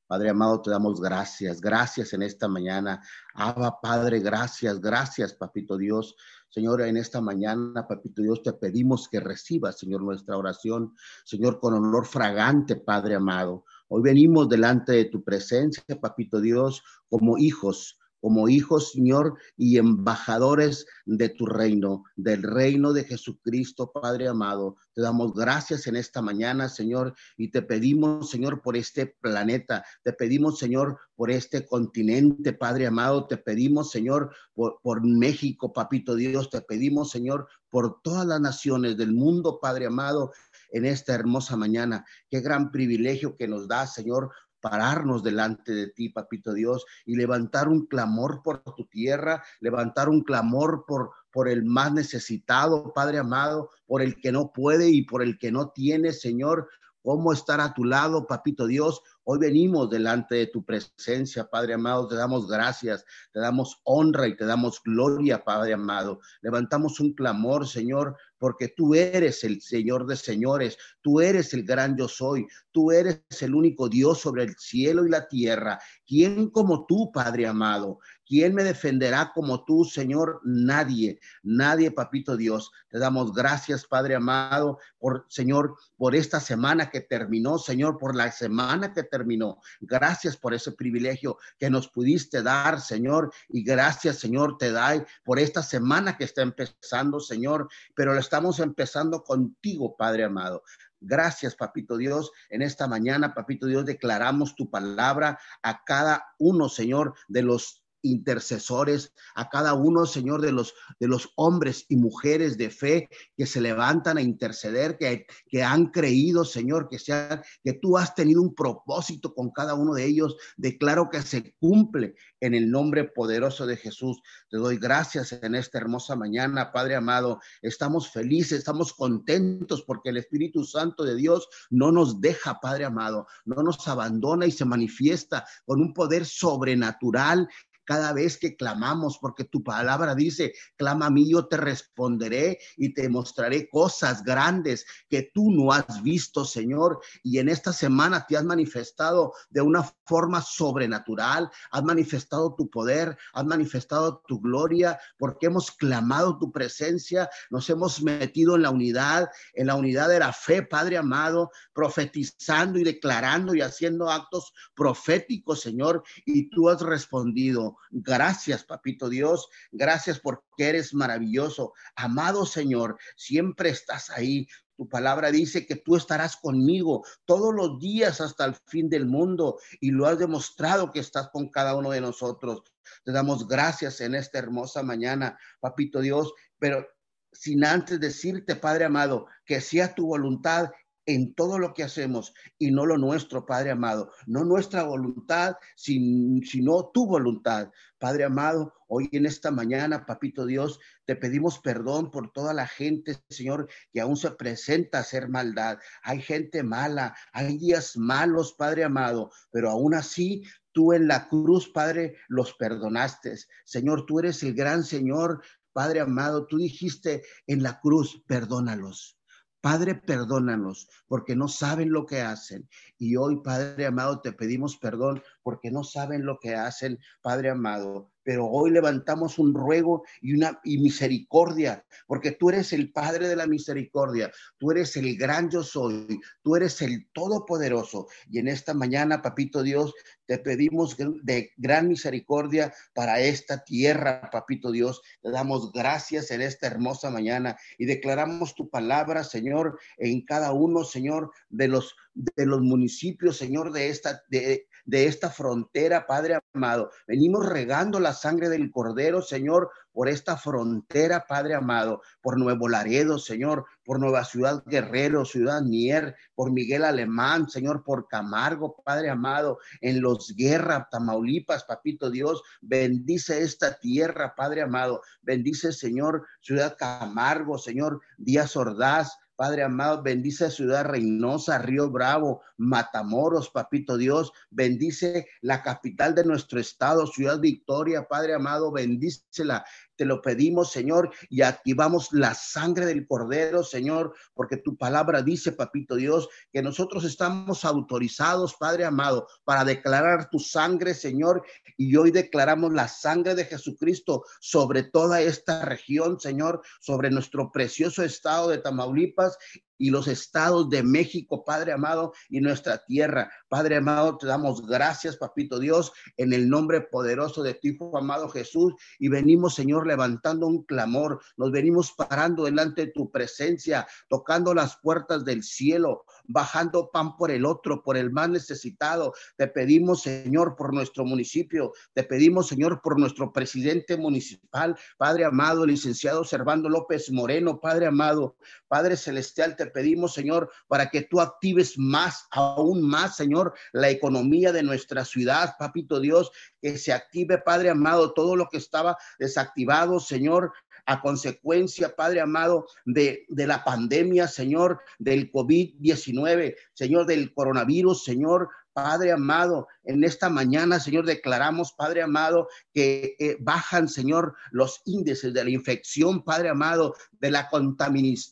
[SPEAKER 3] Padre amado, te damos gracias, gracias en esta mañana. Abba, Padre, gracias, gracias, Papito Dios. Señor, en esta mañana, Papito Dios, te pedimos que recibas, Señor, nuestra oración, Señor, con olor fragante, Padre amado. Hoy venimos delante de tu presencia, Papito Dios, como hijos, como hijos, Señor, y embajadores de tu reino, del reino de Jesucristo, Padre amado. Te damos gracias en esta mañana, Señor, y te pedimos, Señor, por este planeta. Te pedimos, Señor, por este continente, Padre amado. Te pedimos, Señor, por, México, Papito Dios. Te pedimos, Señor, por todas las naciones del mundo, Padre amado, en esta hermosa mañana. Qué gran privilegio que nos da, Señor, pararnos delante de ti, papito Dios, y levantar un clamor por tu tierra, levantar un clamor por, por el más necesitado, Padre amado, por el que no puede y por el que no tiene, Señor. ¿Cómo estar a tu lado, papito Dios? Hoy venimos delante de tu presencia, Padre amado, te damos gracias, te damos honra y te damos gloria, Padre amado. Levantamos un clamor, Señor, porque tú eres el Señor de señores, tú eres el gran yo soy, tú eres el único Dios sobre el cielo y la tierra. ¿Quién como tú, Padre amado? ¿Quién me defenderá como tú, Señor? Nadie, nadie, papito Dios. Te damos gracias, Padre amado, por, Señor, por esta semana que terminó, Señor, por la semana que terminó. Gracias por ese privilegio que nos pudiste dar, Señor, y gracias, Señor, te da por esta semana que está empezando, Señor, pero lo estamos empezando contigo, Padre amado. Gracias, Papito Dios. En esta mañana, Papito Dios, declaramos tu palabra a cada uno, Señor, de los intercesores, a cada uno, Señor, de los, de los hombres y mujeres de fe que se levantan a interceder, que, que han creído, Señor, que, sea, que tú has tenido un propósito con cada uno de ellos. Declaro que se cumple en el nombre poderoso de Jesús. Te doy gracias en esta hermosa mañana, Padre amado. Estamos felices, estamos contentos porque el Espíritu Santo de Dios no nos deja, Padre amado, no nos abandona y se manifiesta con un poder sobrenatural cada vez que clamamos, porque tu palabra dice, clama a mí, yo te responderé y te mostraré cosas grandes que tú no has visto, Señor. Y en esta semana te has manifestado de una forma sobrenatural, has manifestado tu poder, has manifestado tu gloria, porque hemos clamado tu presencia, nos hemos metido en la unidad, en la unidad de la fe, Padre amado, profetizando y declarando y haciendo actos proféticos, Señor, y tú has respondido. Gracias, papito Dios. Gracias porque eres maravilloso. Amado Señor, siempre estás ahí. Tu palabra dice que tú estarás conmigo todos los días hasta el fin del mundo y lo has demostrado que estás con cada uno de nosotros. Te damos gracias en esta hermosa mañana, papito Dios, pero sin antes decirte, Padre amado, que sea tu voluntad en todo lo que hacemos y no lo nuestro, Padre amado, no nuestra voluntad, sino tu voluntad. Padre amado, hoy en esta mañana, Papito Dios, te pedimos perdón por toda la gente, Señor, que aún se presenta a hacer maldad. Hay gente mala, hay días malos, Padre amado, pero aún así tú en la cruz, Padre, los perdonaste. Señor, tú eres el gran Señor, Padre amado, tú dijiste en la cruz, perdónalos Padre, perdónanos porque no saben lo que hacen. Y hoy, Padre amado, te pedimos perdón porque no saben lo que hacen, Padre amado pero hoy levantamos un ruego y una y misericordia, porque tú eres el Padre de la misericordia, tú eres el gran yo soy, tú eres el todopoderoso. Y en esta mañana, papito Dios, te pedimos de gran misericordia para esta tierra, papito Dios. Te damos gracias en esta hermosa mañana y declaramos tu palabra, Señor, en cada uno, Señor, de los de los municipios, Señor, de esta de, de esta frontera, Padre amado. Venimos regando la sangre del Cordero, Señor, por esta frontera, Padre amado, por Nuevo Laredo, Señor, por Nueva Ciudad Guerrero, Ciudad Mier, por Miguel Alemán, Señor, por Camargo, Padre amado, en Los Guerra, Tamaulipas, Papito Dios, bendice esta tierra, Padre amado, bendice, Señor, Ciudad Camargo, Señor, Díaz Ordaz, Padre amado, bendice Ciudad Reynosa, Río Bravo, Matamoros, Papito Dios, bendice la capital de nuestro estado, Ciudad Victoria, Padre amado, bendícela te lo pedimos, Señor, y activamos la sangre del Cordero, Señor, porque tu palabra dice, Papito Dios, que nosotros estamos autorizados, Padre amado, para declarar tu sangre, Señor, y hoy declaramos la sangre de Jesucristo sobre toda esta región, Señor, sobre nuestro precioso estado de Tamaulipas y los estados de México, Padre amado, y nuestra tierra. Padre amado, te damos gracias, Papito Dios, en el nombre poderoso de tu Hijo amado Jesús. Y venimos, Señor, levantando un clamor. Nos venimos parando delante de tu presencia, tocando las puertas del cielo, bajando pan por el otro, por el más necesitado. Te pedimos, Señor, por nuestro municipio. Te pedimos, Señor, por nuestro presidente municipal, Padre amado, licenciado Servando López Moreno, Padre amado, Padre celestial, te pedimos, Señor, para que tú actives más, aún más, Señor, la economía de nuestra ciudad, Papito Dios, que se active, Padre amado, todo lo que estaba desactivado, Señor, a consecuencia, Padre amado, de, de la pandemia, Señor, del COVID-19, Señor, del coronavirus, Señor, Padre amado, en esta mañana, Señor, declaramos, Padre amado, que eh, bajan, Señor, los índices de la infección, Padre amado, de la,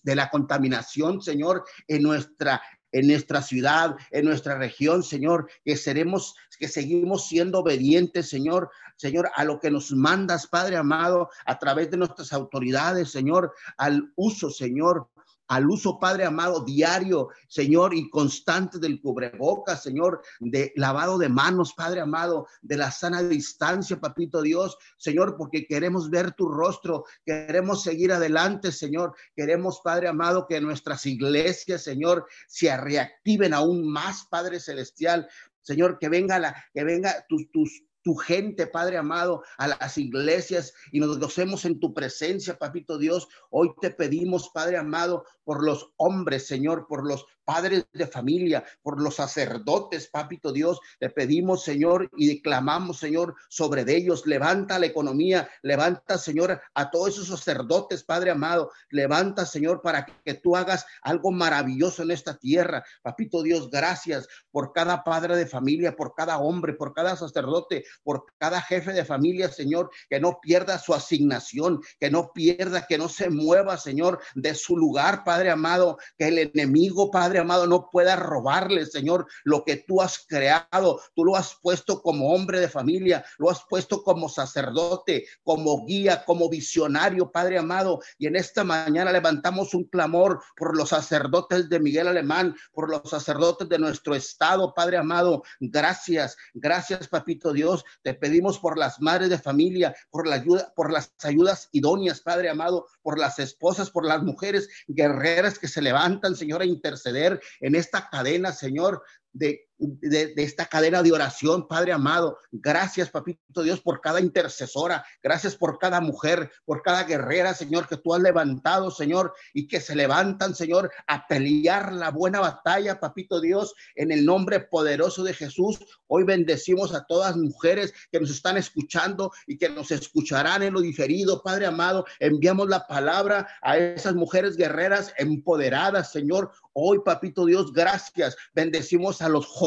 [SPEAKER 3] de la contaminación, Señor, en nuestra, en nuestra ciudad, en nuestra región, Señor, que seremos, que seguimos siendo obedientes, Señor, Señor, a lo que nos mandas, Padre amado, a través de nuestras autoridades, Señor, al uso, Señor, al uso, Padre amado, diario, Señor, y constante del cubrebocas, Señor, de lavado de manos, Padre amado, de la sana distancia, Papito Dios, Señor, porque queremos ver tu rostro, queremos seguir adelante, Señor, queremos, Padre amado, que nuestras iglesias, Señor, se reactiven aún más, Padre Celestial, Señor, que venga la, que venga tus, tus, tu gente, Padre amado, a las iglesias y nos gocemos en tu presencia, Papito Dios. Hoy te pedimos, Padre amado, por los hombres, Señor, por los padres de familia, por los sacerdotes, papito Dios, te pedimos, Señor, y clamamos, Señor, sobre ellos. Levanta la economía, levanta, Señor, a todos esos sacerdotes, Padre amado. Levanta, Señor, para que tú hagas algo maravilloso en esta tierra. Papito Dios, gracias por cada padre de familia, por cada hombre, por cada sacerdote, por cada jefe de familia, Señor, que no pierda su asignación, que no pierda, que no se mueva, Señor, de su lugar, Padre amado, que el enemigo, Padre, amado, no pueda robarle, Señor, lo que tú has creado. Tú lo has puesto como hombre de familia, lo has puesto como sacerdote, como guía, como visionario, Padre amado. Y en esta mañana levantamos un clamor por los sacerdotes de Miguel Alemán, por los sacerdotes de nuestro estado, Padre amado. Gracias, gracias, Papito Dios. Te pedimos por las madres de familia, por la ayuda, por las ayudas idóneas, Padre amado, por las esposas, por las mujeres guerreras que se levantan, Señor, a interceder en esta cadena, Señor, de, de, esta cadena de oración, Padre amado. Gracias, Papito Dios, por cada intercesora. Gracias por cada mujer, por cada guerrera, Señor, que tú has levantado, Señor, y que se levantan, Señor, a pelear la buena batalla, Papito Dios, en el nombre poderoso de Jesús. Hoy bendecimos a todas mujeres que nos están escuchando y que nos escucharán en lo diferido, Padre amado. Enviamos la palabra a esas mujeres guerreras empoderadas, Señor. Hoy, Papito Dios, gracias. Bendecimos a los jóvenes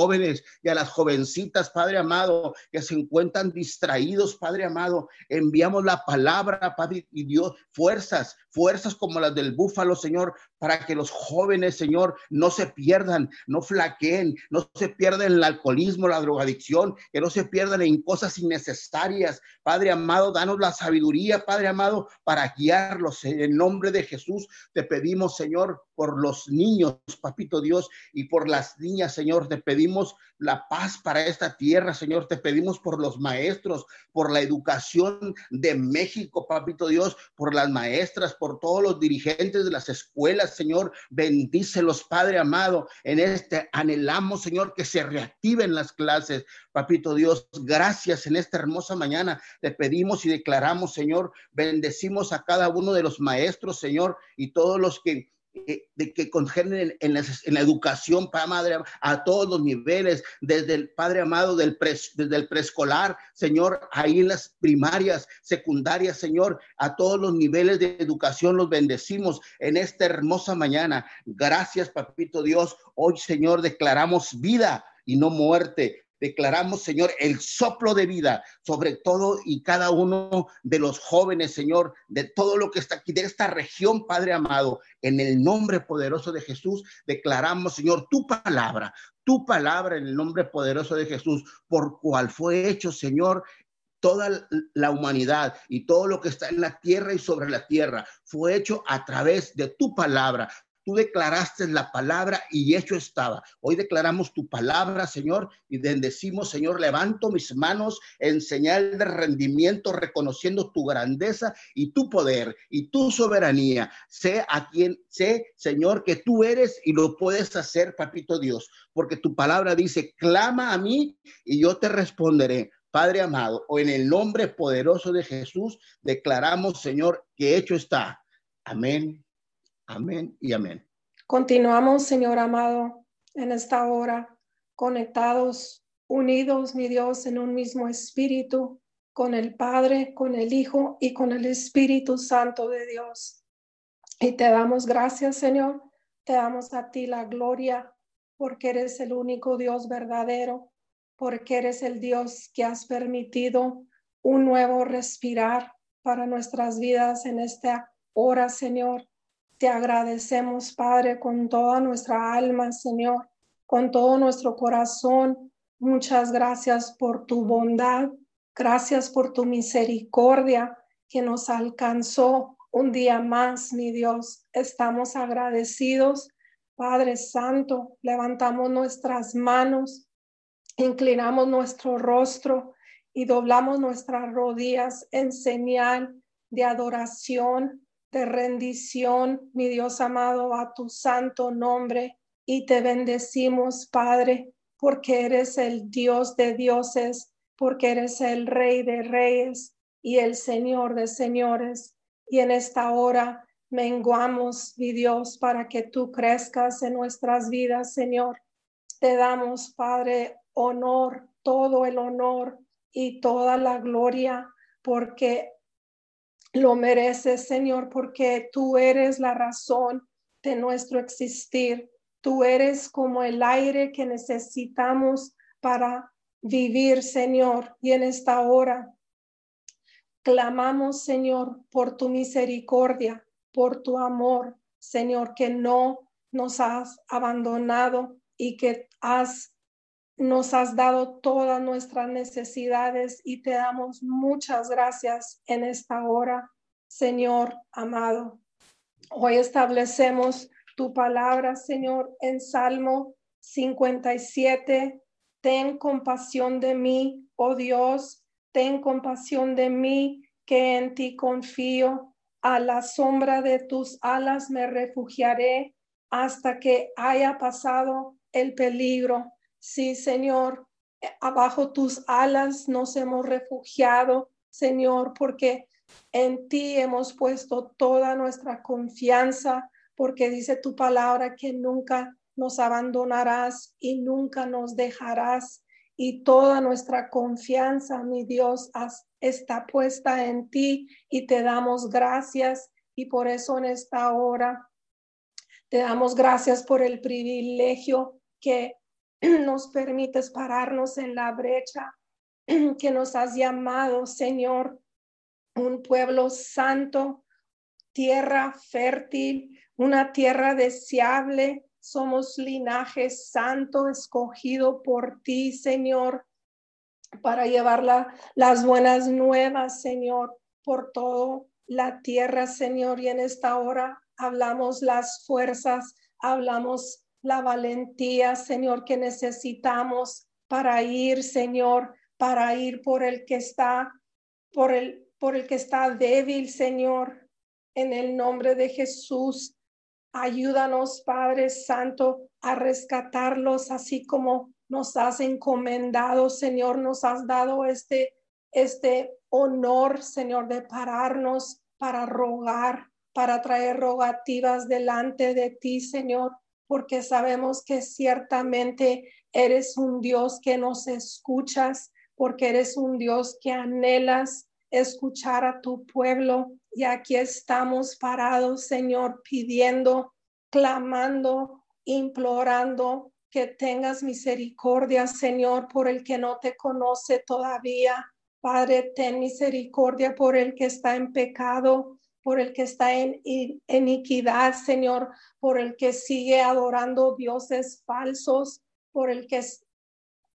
[SPEAKER 3] y a las jovencitas, Padre amado, que se encuentran distraídos, Padre amado. Enviamos la palabra, Padre y Dios, fuerzas, fuerzas como las del búfalo, Señor, para que los jóvenes, Señor, no se pierdan, no flaqueen, no se pierdan el alcoholismo, la drogadicción, que no se pierdan en cosas innecesarias. Padre amado, danos la sabiduría, Padre amado, para guiarlos. En el nombre de Jesús te pedimos, Señor, por los niños, papito Dios, y por las niñas, Señor, te pedimos la paz para esta tierra, Señor, te pedimos por los maestros, por la educación de México, papito Dios, por las maestras, por todos los dirigentes de las escuelas, Señor, bendícelos, Padre amado, en este anhelamos, Señor, que se reactiven las clases, papito Dios, gracias en esta hermosa mañana, te pedimos y declaramos, Señor, bendecimos a cada uno de los maestros, Señor, y todos los que de que congenen en, la, educación, para Madre, a todos los niveles, desde el Padre amado, del desde el preescolar, Señor, ahí en las primarias, secundarias, Señor, a todos los niveles de educación los bendecimos en esta hermosa mañana. Gracias, Papito Dios. Hoy, Señor, declaramos vida y no muerte. Declaramos, Señor, el soplo de vida sobre todo y cada uno de los jóvenes, Señor, de todo lo que está aquí, de esta región, Padre amado. En el nombre poderoso de Jesús, declaramos, Señor, tu palabra, tu palabra en el nombre poderoso de Jesús, por cual fue hecho, Señor, toda la humanidad y todo lo que está en la tierra y sobre la tierra fue hecho a través de tu palabra. Tú declaraste la palabra y hecho estaba. Hoy declaramos tu palabra, Señor, y bendecimos, Señor, levanto mis manos en señal de rendimiento, reconociendo tu grandeza y tu poder y tu soberanía. Sé a quien, sé, Señor, que tú eres y lo puedes hacer, papito Dios, porque tu palabra dice, clama a mí y yo te responderé. Padre amado, o en el nombre poderoso de Jesús, declaramos, Señor, que hecho está. Amén Amén y amén.
[SPEAKER 4] Continuamos, Señor amado, en esta hora, conectados, unidos, mi Dios, en un mismo espíritu, con el Padre, con el Hijo y con el Espíritu Santo de Dios. Y te damos gracias, Señor. Te damos a ti la gloria porque eres el único Dios verdadero, porque eres el Dios que has permitido un nuevo respirar para nuestras vidas en esta hora, Señor. Te agradecemos, Padre, con toda nuestra alma, Señor, con todo nuestro corazón. Muchas gracias por tu bondad. Gracias por tu misericordia que nos alcanzó un día más, mi Dios. Estamos agradecidos. Padre Santo, levantamos nuestras manos, inclinamos nuestro rostro y doblamos nuestras rodillas en señal de adoración de rendición, mi Dios amado, a tu santo nombre y te bendecimos, Padre, porque eres el Dios de dioses, porque eres el Rey de reyes y el Señor de señores. Y en esta hora menguamos, mi Dios, para que tú crezcas en nuestras vidas, Señor. Te damos, Padre, honor, todo el honor y toda la gloria, porque lo mereces, Señor, porque tú eres la razón de nuestro existir. Tú eres como el aire que necesitamos para vivir, Señor. Y en esta hora clamamos, Señor, por tu misericordia, por tu amor, Señor, que no nos has abandonado y que has nos has dado todas nuestras necesidades y te damos muchas gracias en esta hora, Señor amado. Hoy establecemos tu palabra, Señor, en Salmo 57. Ten compasión de mí, oh Dios, ten compasión de mí, que en ti confío. A la sombra de tus alas me refugiaré hasta que haya pasado el peligro Sí, Señor, abajo tus alas nos hemos refugiado, Señor, porque en ti hemos puesto toda nuestra confianza, porque dice tu palabra que nunca nos abandonarás y nunca nos dejarás. Y toda nuestra confianza, mi Dios, está puesta en ti y te damos gracias. Y por eso en esta hora te damos gracias por el privilegio que nos permites pararnos en la brecha que nos has llamado, Señor, un pueblo santo, tierra fértil, una tierra deseable. Somos linaje santo escogido por ti, Señor, para llevar las buenas nuevas, Señor, por todo la tierra, Señor. Y en esta hora hablamos las fuerzas, hablamos la valentía, Señor, que necesitamos para ir, Señor, para ir por el que está, por el, por el que está débil, Señor, en el nombre de Jesús. Ayúdanos, Padre Santo, a rescatarlos, así como nos has encomendado, Señor, nos has dado este, este honor, Señor, de pararnos para rogar, para traer rogativas delante de ti, Señor, porque sabemos que ciertamente eres un Dios que nos escuchas, porque eres un Dios que anhelas escuchar a tu pueblo. Y aquí estamos parados, Señor, pidiendo, clamando, implorando que tengas misericordia, Señor, por el que no te conoce todavía. Padre, ten misericordia por el que está en pecado, por el que está en iniquidad, Señor, por el que sigue adorando dioses falsos, por el que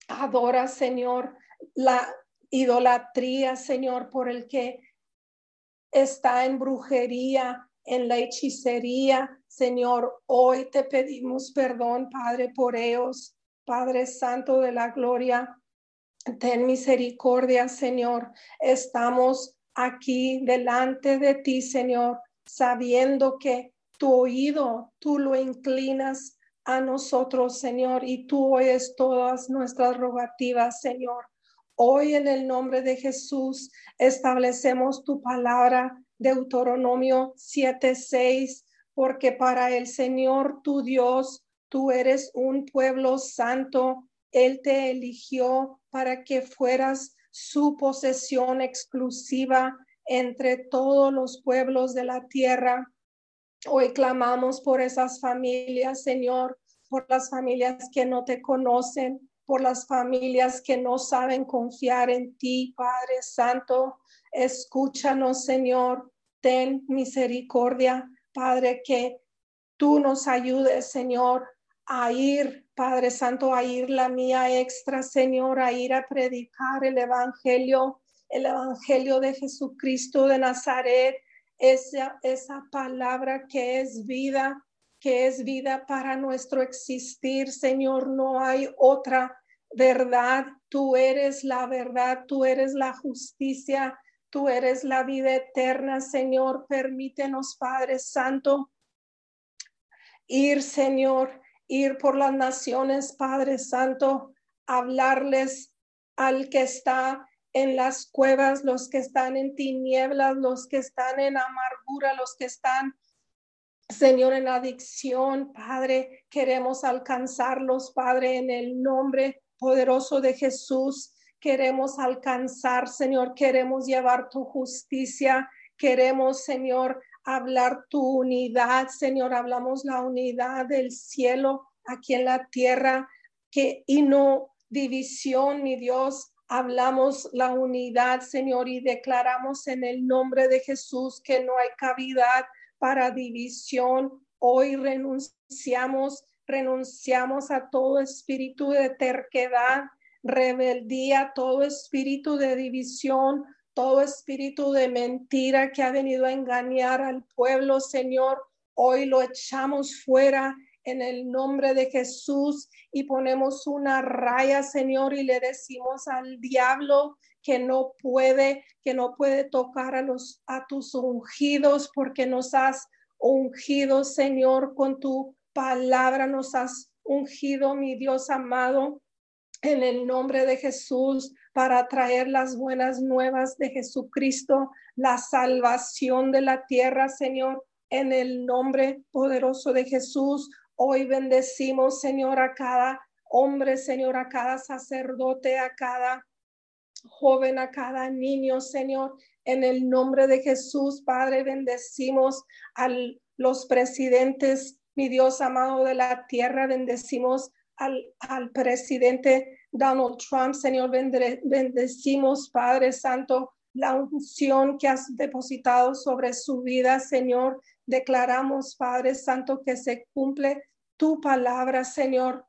[SPEAKER 4] adora, Señor, la idolatría, Señor, por el que está en brujería, en la hechicería. Señor, hoy te pedimos perdón, Padre, por ellos. Padre Santo de la Gloria, ten misericordia, Señor. Estamos aquí delante de ti, Señor, sabiendo que tu oído tú lo inclinas a nosotros, Señor, y tú oyes todas nuestras rogativas, Señor. Hoy en el nombre de Jesús establecemos tu palabra, Deuteronomio 7:6, porque para el Señor tu Dios, tú eres un pueblo santo. Él te eligió para que fueras su posesión exclusiva entre todos los pueblos de la tierra. Hoy clamamos por esas familias, Señor, por las familias que no te conocen, por las familias que no saben confiar en ti, Padre Santo. Escúchanos, Señor. Ten misericordia, Padre, que tú nos ayudes, Señor, a ir, Padre Santo, a ir la mía extra, Señor, a ir a predicar el Evangelio, el Evangelio de Jesucristo de Nazaret, esa, esa palabra que es vida, que es vida para nuestro existir, Señor. No hay otra verdad. Tú eres la verdad, tú eres la justicia, tú eres la vida eterna, Señor. Permítenos, Padre Santo, ir, Señor, ir por las naciones, Padre Santo, hablarles al que está en las cuevas, los que están en tinieblas, los que están en amargura, los que están Señor, en adicción, Padre, queremos alcanzarlos, Padre, en el nombre poderoso de Jesús. Queremos alcanzar, Señor, queremos llevar tu justicia, queremos, Señor, hablar tu unidad, Señor, hablamos la unidad del cielo aquí en la tierra, que y no división, mi Dios, hablamos la unidad, Señor, y declaramos en el nombre de Jesús que no hay cavidad para división. Hoy renunciamos, renunciamos a todo espíritu de terquedad, rebeldía, todo espíritu de división, todo espíritu de mentira que ha venido a engañar al pueblo, Señor. Hoy lo echamos fuera en el nombre de Jesús y ponemos una raya, Señor, y le decimos al diablo que no puede, que no puede tocar a los a tus ungidos porque nos has ungido, Señor, con tu palabra nos has ungido, mi Dios amado, en el nombre de Jesús para traer las buenas nuevas de Jesucristo, la salvación de la tierra, Señor, en el nombre poderoso de Jesús. Hoy bendecimos, Señor, a cada hombre, Señor, a cada sacerdote, a cada joven, a cada niño, Señor. En el nombre de Jesús, Padre, bendecimos a los presidentes, mi Dios amado de la tierra, bendecimos al, al presidente Donald Trump, Señor, bendecimos, Padre Santo, la unción que has depositado sobre su vida, Señor. declaramos, Padre Santo, que se cumple tu palabra, Señor,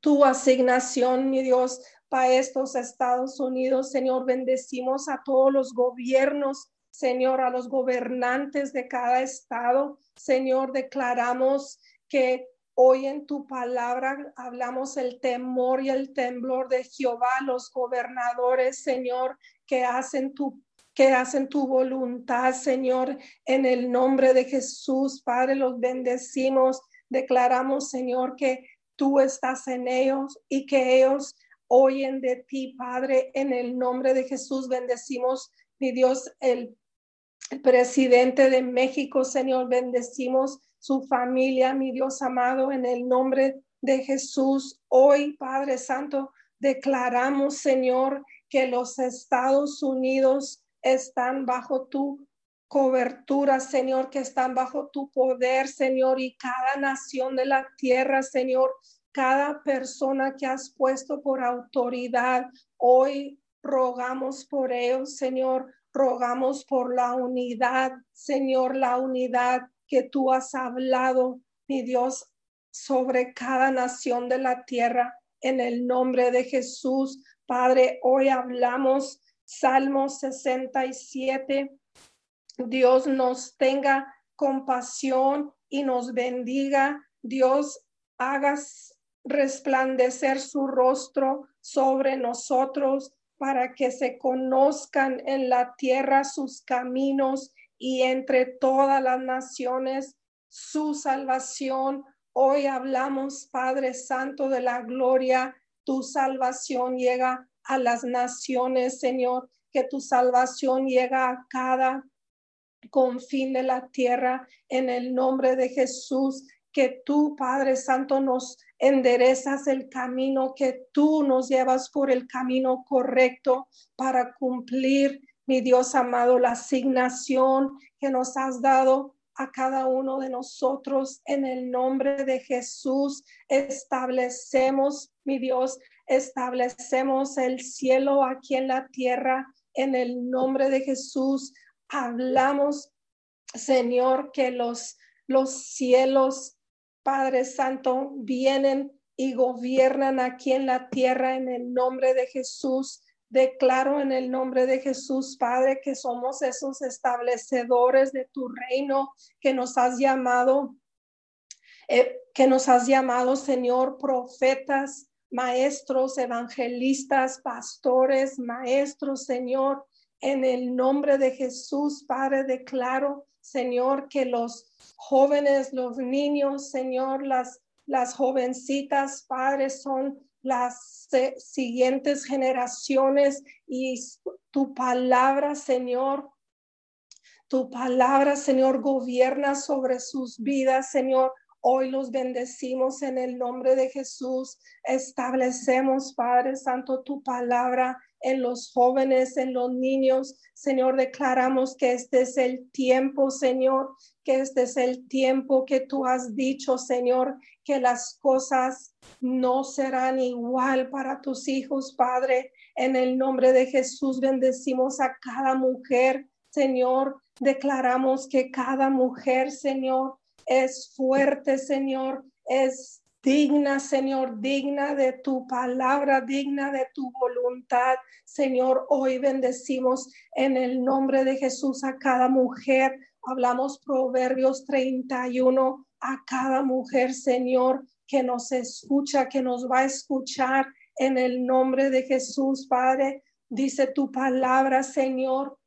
[SPEAKER 4] tu asignación, mi Dios, para estos Estados Unidos. Señor, bendecimos a todos los gobiernos, Señor, a los gobernantes de cada estado. Señor, declaramos que Hoy en tu palabra hablamos el temor y el temblor de Jehová, los gobernadores, Señor, que hacen tu que hacen tu voluntad, Señor, en el nombre de Jesús, Padre, los bendecimos, declaramos, Señor, que tú estás en ellos y que ellos oyen de ti, Padre, en el nombre de Jesús, bendecimos, mi Dios, el, el presidente de México, Señor, bendecimos su familia, mi Dios amado, en el nombre de Jesús. Hoy, Padre Santo, declaramos, Señor, que los Estados Unidos están bajo tu cobertura, Señor, que están bajo tu poder, Señor, y cada nación de la tierra, Señor, cada persona que has puesto por autoridad, hoy rogamos por ellos, Señor, rogamos por la unidad, Señor, la unidad que tú has hablado, mi Dios, sobre cada nación de la tierra. En el nombre de Jesús, Padre, hoy hablamos Salmo 67. Dios nos tenga compasión y nos bendiga. Dios hagas resplandecer su rostro sobre nosotros para que se conozcan en la tierra sus caminos y entre todas las naciones su salvación. Hoy hablamos, Padre Santo de la gloria, tu salvación llega a las naciones, Señor, que tu salvación llega a cada confín de la tierra. En el nombre de Jesús, que tú, Padre Santo, nos enderezas el camino, que tú nos llevas por el camino correcto para cumplir mi Dios amado, la asignación que nos has dado a cada uno de nosotros en el nombre de Jesús. Establecemos, mi Dios, establecemos el cielo aquí en la tierra en el nombre de Jesús. Hablamos, Señor, que los, los cielos, Padre Santo, vienen y gobiernan aquí en la tierra en el nombre de Jesús. Declaro en el nombre de Jesús, Padre, que somos esos establecedores de tu reino que nos has llamado, eh, que nos has llamado, Señor, profetas, maestros, evangelistas, pastores, maestros, Señor. En el nombre de Jesús, Padre, declaro, Señor, que los jóvenes, los niños, Señor, las, las jovencitas, Padre, son las siguientes generaciones y tu palabra, Señor, tu palabra, Señor, gobierna sobre sus vidas, Señor. Hoy los bendecimos en el nombre de Jesús. Establecemos, Padre Santo, tu palabra en los jóvenes, en los niños. Señor, declaramos que este es el tiempo, Señor, que este es el tiempo que tú has dicho, Señor, que las cosas no serán igual para tus hijos, Padre. En el nombre de Jesús bendecimos a cada mujer, Señor. Declaramos que cada mujer, Señor, es fuerte, Señor, es digna, Señor, digna de tu palabra, digna de tu voluntad. Señor, hoy bendecimos en el nombre de Jesús a cada mujer. Hablamos Proverbios 31 a cada mujer, Señor, que nos escucha, que nos va a escuchar en el nombre de Jesús, Padre. Dice tu palabra, Señor,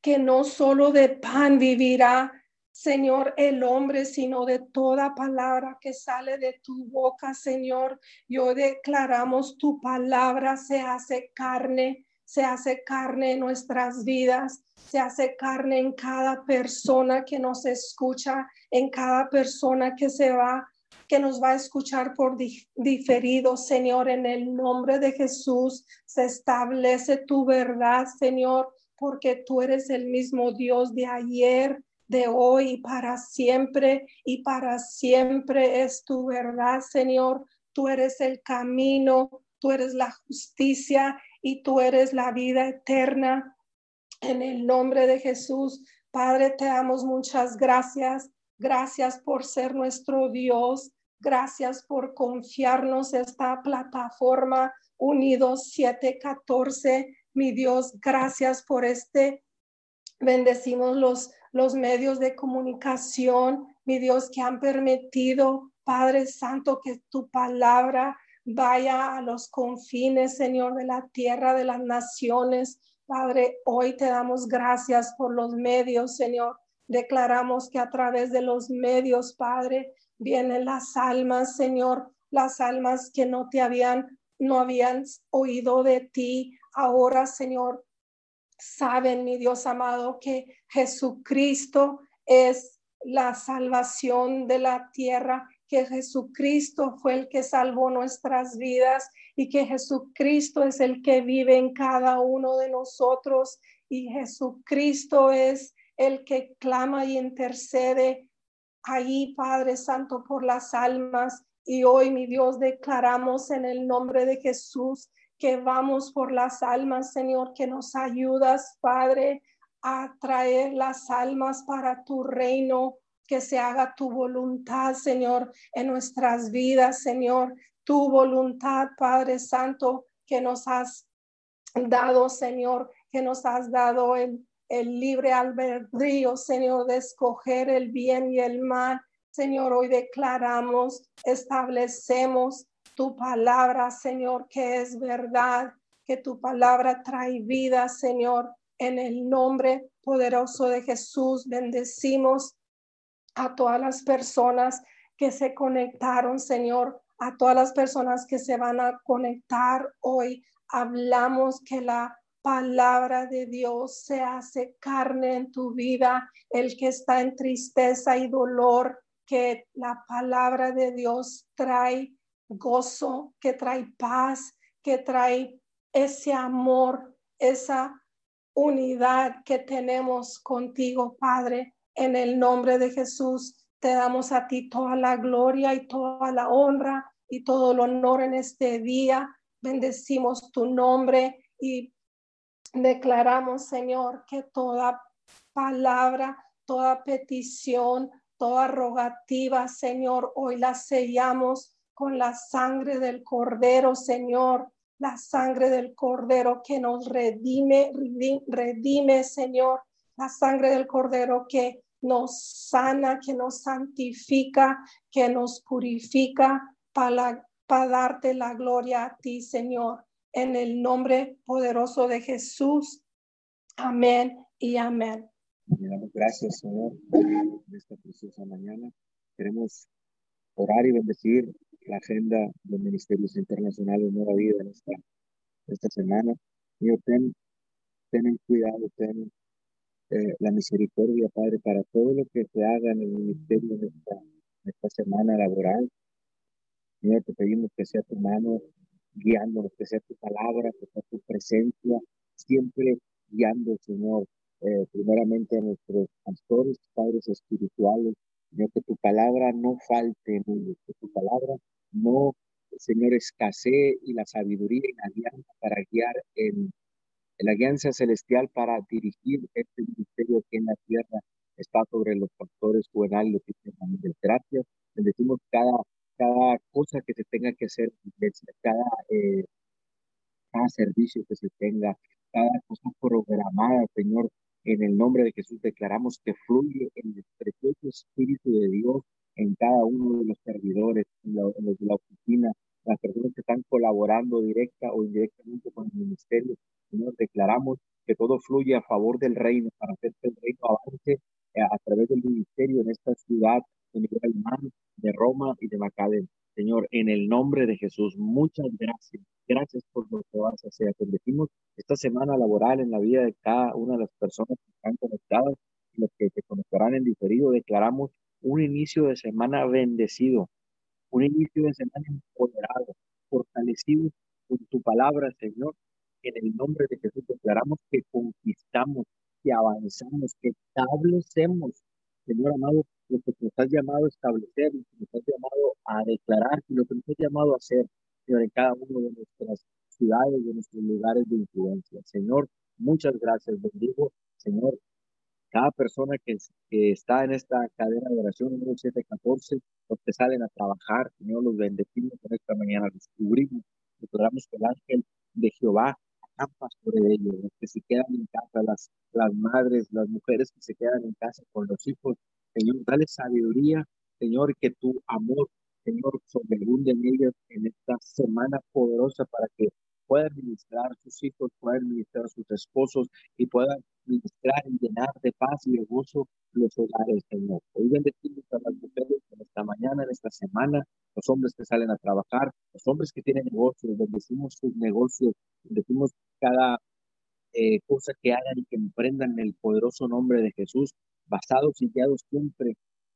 [SPEAKER 4] que no solo de pan vivirá, Señor, el hombre, sino de toda palabra que sale de tu boca, Señor. Yo declaramos tu palabra se hace carne, se hace carne en nuestras vidas, se hace carne en cada persona que nos escucha, en cada persona que se va que nos va a escuchar por diferido, Señor, en el nombre de Jesús, se establece tu verdad, Señor, porque tú eres el mismo Dios de ayer, de hoy y para siempre y para siempre es tu verdad, Señor. Tú eres el camino, tú eres la justicia y tú eres la vida eterna. En el nombre de Jesús, Padre, te damos muchas gracias. Gracias por ser nuestro Dios. Gracias por confiarnos esta plataforma Unidos 714. Mi Dios, gracias por este. Bendecimos los, los medios de comunicación, mi Dios, que han permitido, Padre Santo, que tu palabra vaya a los confines, Señor, de la tierra, de las naciones. Padre, hoy te damos gracias por los medios, Señor. Declaramos que a través de los medios, Padre, vienen las almas, Señor, las almas que no te habían, no habían oído de ti. Ahora, Señor, saben, mi Dios amado, que Jesucristo es la salvación de la tierra, que Jesucristo fue el que salvó nuestras vidas y que Jesucristo es el que vive en cada uno de nosotros y Jesucristo es el que clama y intercede ahí, Padre Santo, por las almas. Y hoy, mi Dios, declaramos en el nombre de Jesús que vamos por las almas, Señor, que nos ayudas, Padre, a traer las almas para tu reino, que se haga tu voluntad, Señor, en nuestras vidas, Señor, tu voluntad, Padre Santo, que nos has dado, Señor, que nos has dado el el libre albedrío, Señor, de escoger el bien y el mal. Señor, hoy declaramos, establecemos tu palabra, Señor, que es verdad, que tu palabra trae vida, Señor. En el nombre poderoso de Jesús, bendecimos a todas las personas que se conectaron, Señor, a todas las personas que se van a conectar hoy. Hablamos que la palabra de Dios se hace carne en tu vida, el que está en tristeza y dolor, que la palabra de Dios trae gozo, que trae paz, que trae ese amor, esa unidad que tenemos contigo, Padre. En el nombre de Jesús, te damos a ti toda la gloria y toda la honra y todo el honor en este día. Bendecimos tu nombre y Declaramos, Señor, que toda palabra, toda petición, toda rogativa, Señor, hoy la sellamos con la sangre del Cordero, Señor, la sangre del Cordero que nos redime, redime, Señor, la sangre del Cordero que nos sana, que nos santifica, que nos purifica para, darte la gloria a ti, Señor en el nombre poderoso de Jesús. Amén y amén.
[SPEAKER 1] gracias, Señor, por esta preciosa mañana. Queremos orar y bendecir la agenda de ministerios internacionales Nueva Vida en esta, esta semana. Señor, ten, ten cuidado, ten eh, la misericordia, Padre, para todo lo que se haga en el ministerio de esta, esta semana laboral. Señor, te pedimos que sea tu mano guiándonos, que sea tu palabra, que sea tu presencia, siempre guiando, Señor, eh, primeramente a nuestros pastores, padres espirituales, Señor, que tu palabra no falte, que tu palabra no, Señor, escasee y la sabiduría y la alianza para guiar en, la alianza celestial para dirigir este ministerio que en la tierra está sobre los pastores juvenales y Gracias, bendecimos cada cada cosa que se tenga que hacer, cada, eh, cada servicio que se tenga, cada cosa programada, Señor, en el nombre de Jesús declaramos que fluye el precioso Espíritu de Dios en cada uno de los servidores, en, los de la oficina, las personas que están colaborando directa o indirectamente con el ministerio. Señor, declaramos que todo fluye a favor del reino para hacer que el reino avance eh, a través del ministerio en esta ciudad, de nivel humano, de Roma y de Macadén. Señor, en el nombre de Jesús, muchas gracias. Gracias por lo que vas a hacer. Bendecimos esta semana laboral en la vida de cada una de las personas que están conectadas y los que se conectarán en diferido. Declaramos un inicio de semana bendecido, un inicio de semana empoderado, fortalecido con tu palabra, Señor. En el nombre de Jesús declaramos que conquistamos, que avanzamos, que establecemos, Señor amado, lo que nos has llamado a establecer, lo que nos has llamado a declarar lo que nos has llamado a hacer, Señor, en cada uno de nuestras ciudades, de nuestros lugares de influencia. Señor, muchas gracias, bendigo, Señor, cada persona que, está en esta cadena de oración número 714, los que salen a trabajar, Señor, los bendecimos en esta mañana, los cubrimos, declaramos que el ángel de Jehová acampa sobre ellos, los que se quedan en casa, las, las madres, las mujeres que se quedan en casa con los hijos, Señor, dale sabiduría, Señor, que tu amor, Señor, sobreabunde en ellos en esta semana poderosa para que puedan ministrar a sus hijos, puedan ministrar a sus esposos y puedan ministrar y llenar de paz y de gozo los hogares, Señor. Hoy bendecimos a las mujeres en esta mañana, en esta semana, los hombres que salen a trabajar, los hombres que tienen negocios, bendecimos sus negocios, bendecimos cada eh, cosa que hagan y que emprendan en el poderoso nombre de Jesús, basados y guiados siempre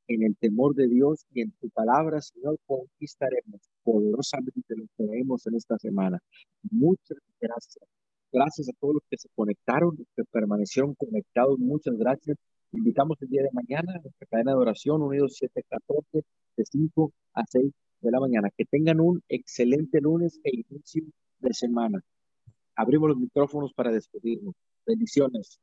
[SPEAKER 1] en el temor de Dios y en tu palabra, Señor, conquistaremos poderosamente lo que vemos en esta semana. Muchas gracias. Gracias a todos los que se conectaron, los que permanecieron conectados. Muchas gracias. Invitamos el día de mañana a nuestra cadena de oración, Unidos 714, de 5 a 6 de la mañana. Que tengan un excelente lunes e inicio de semana. Abrimos los micrófonos para despedirnos. Bendiciones.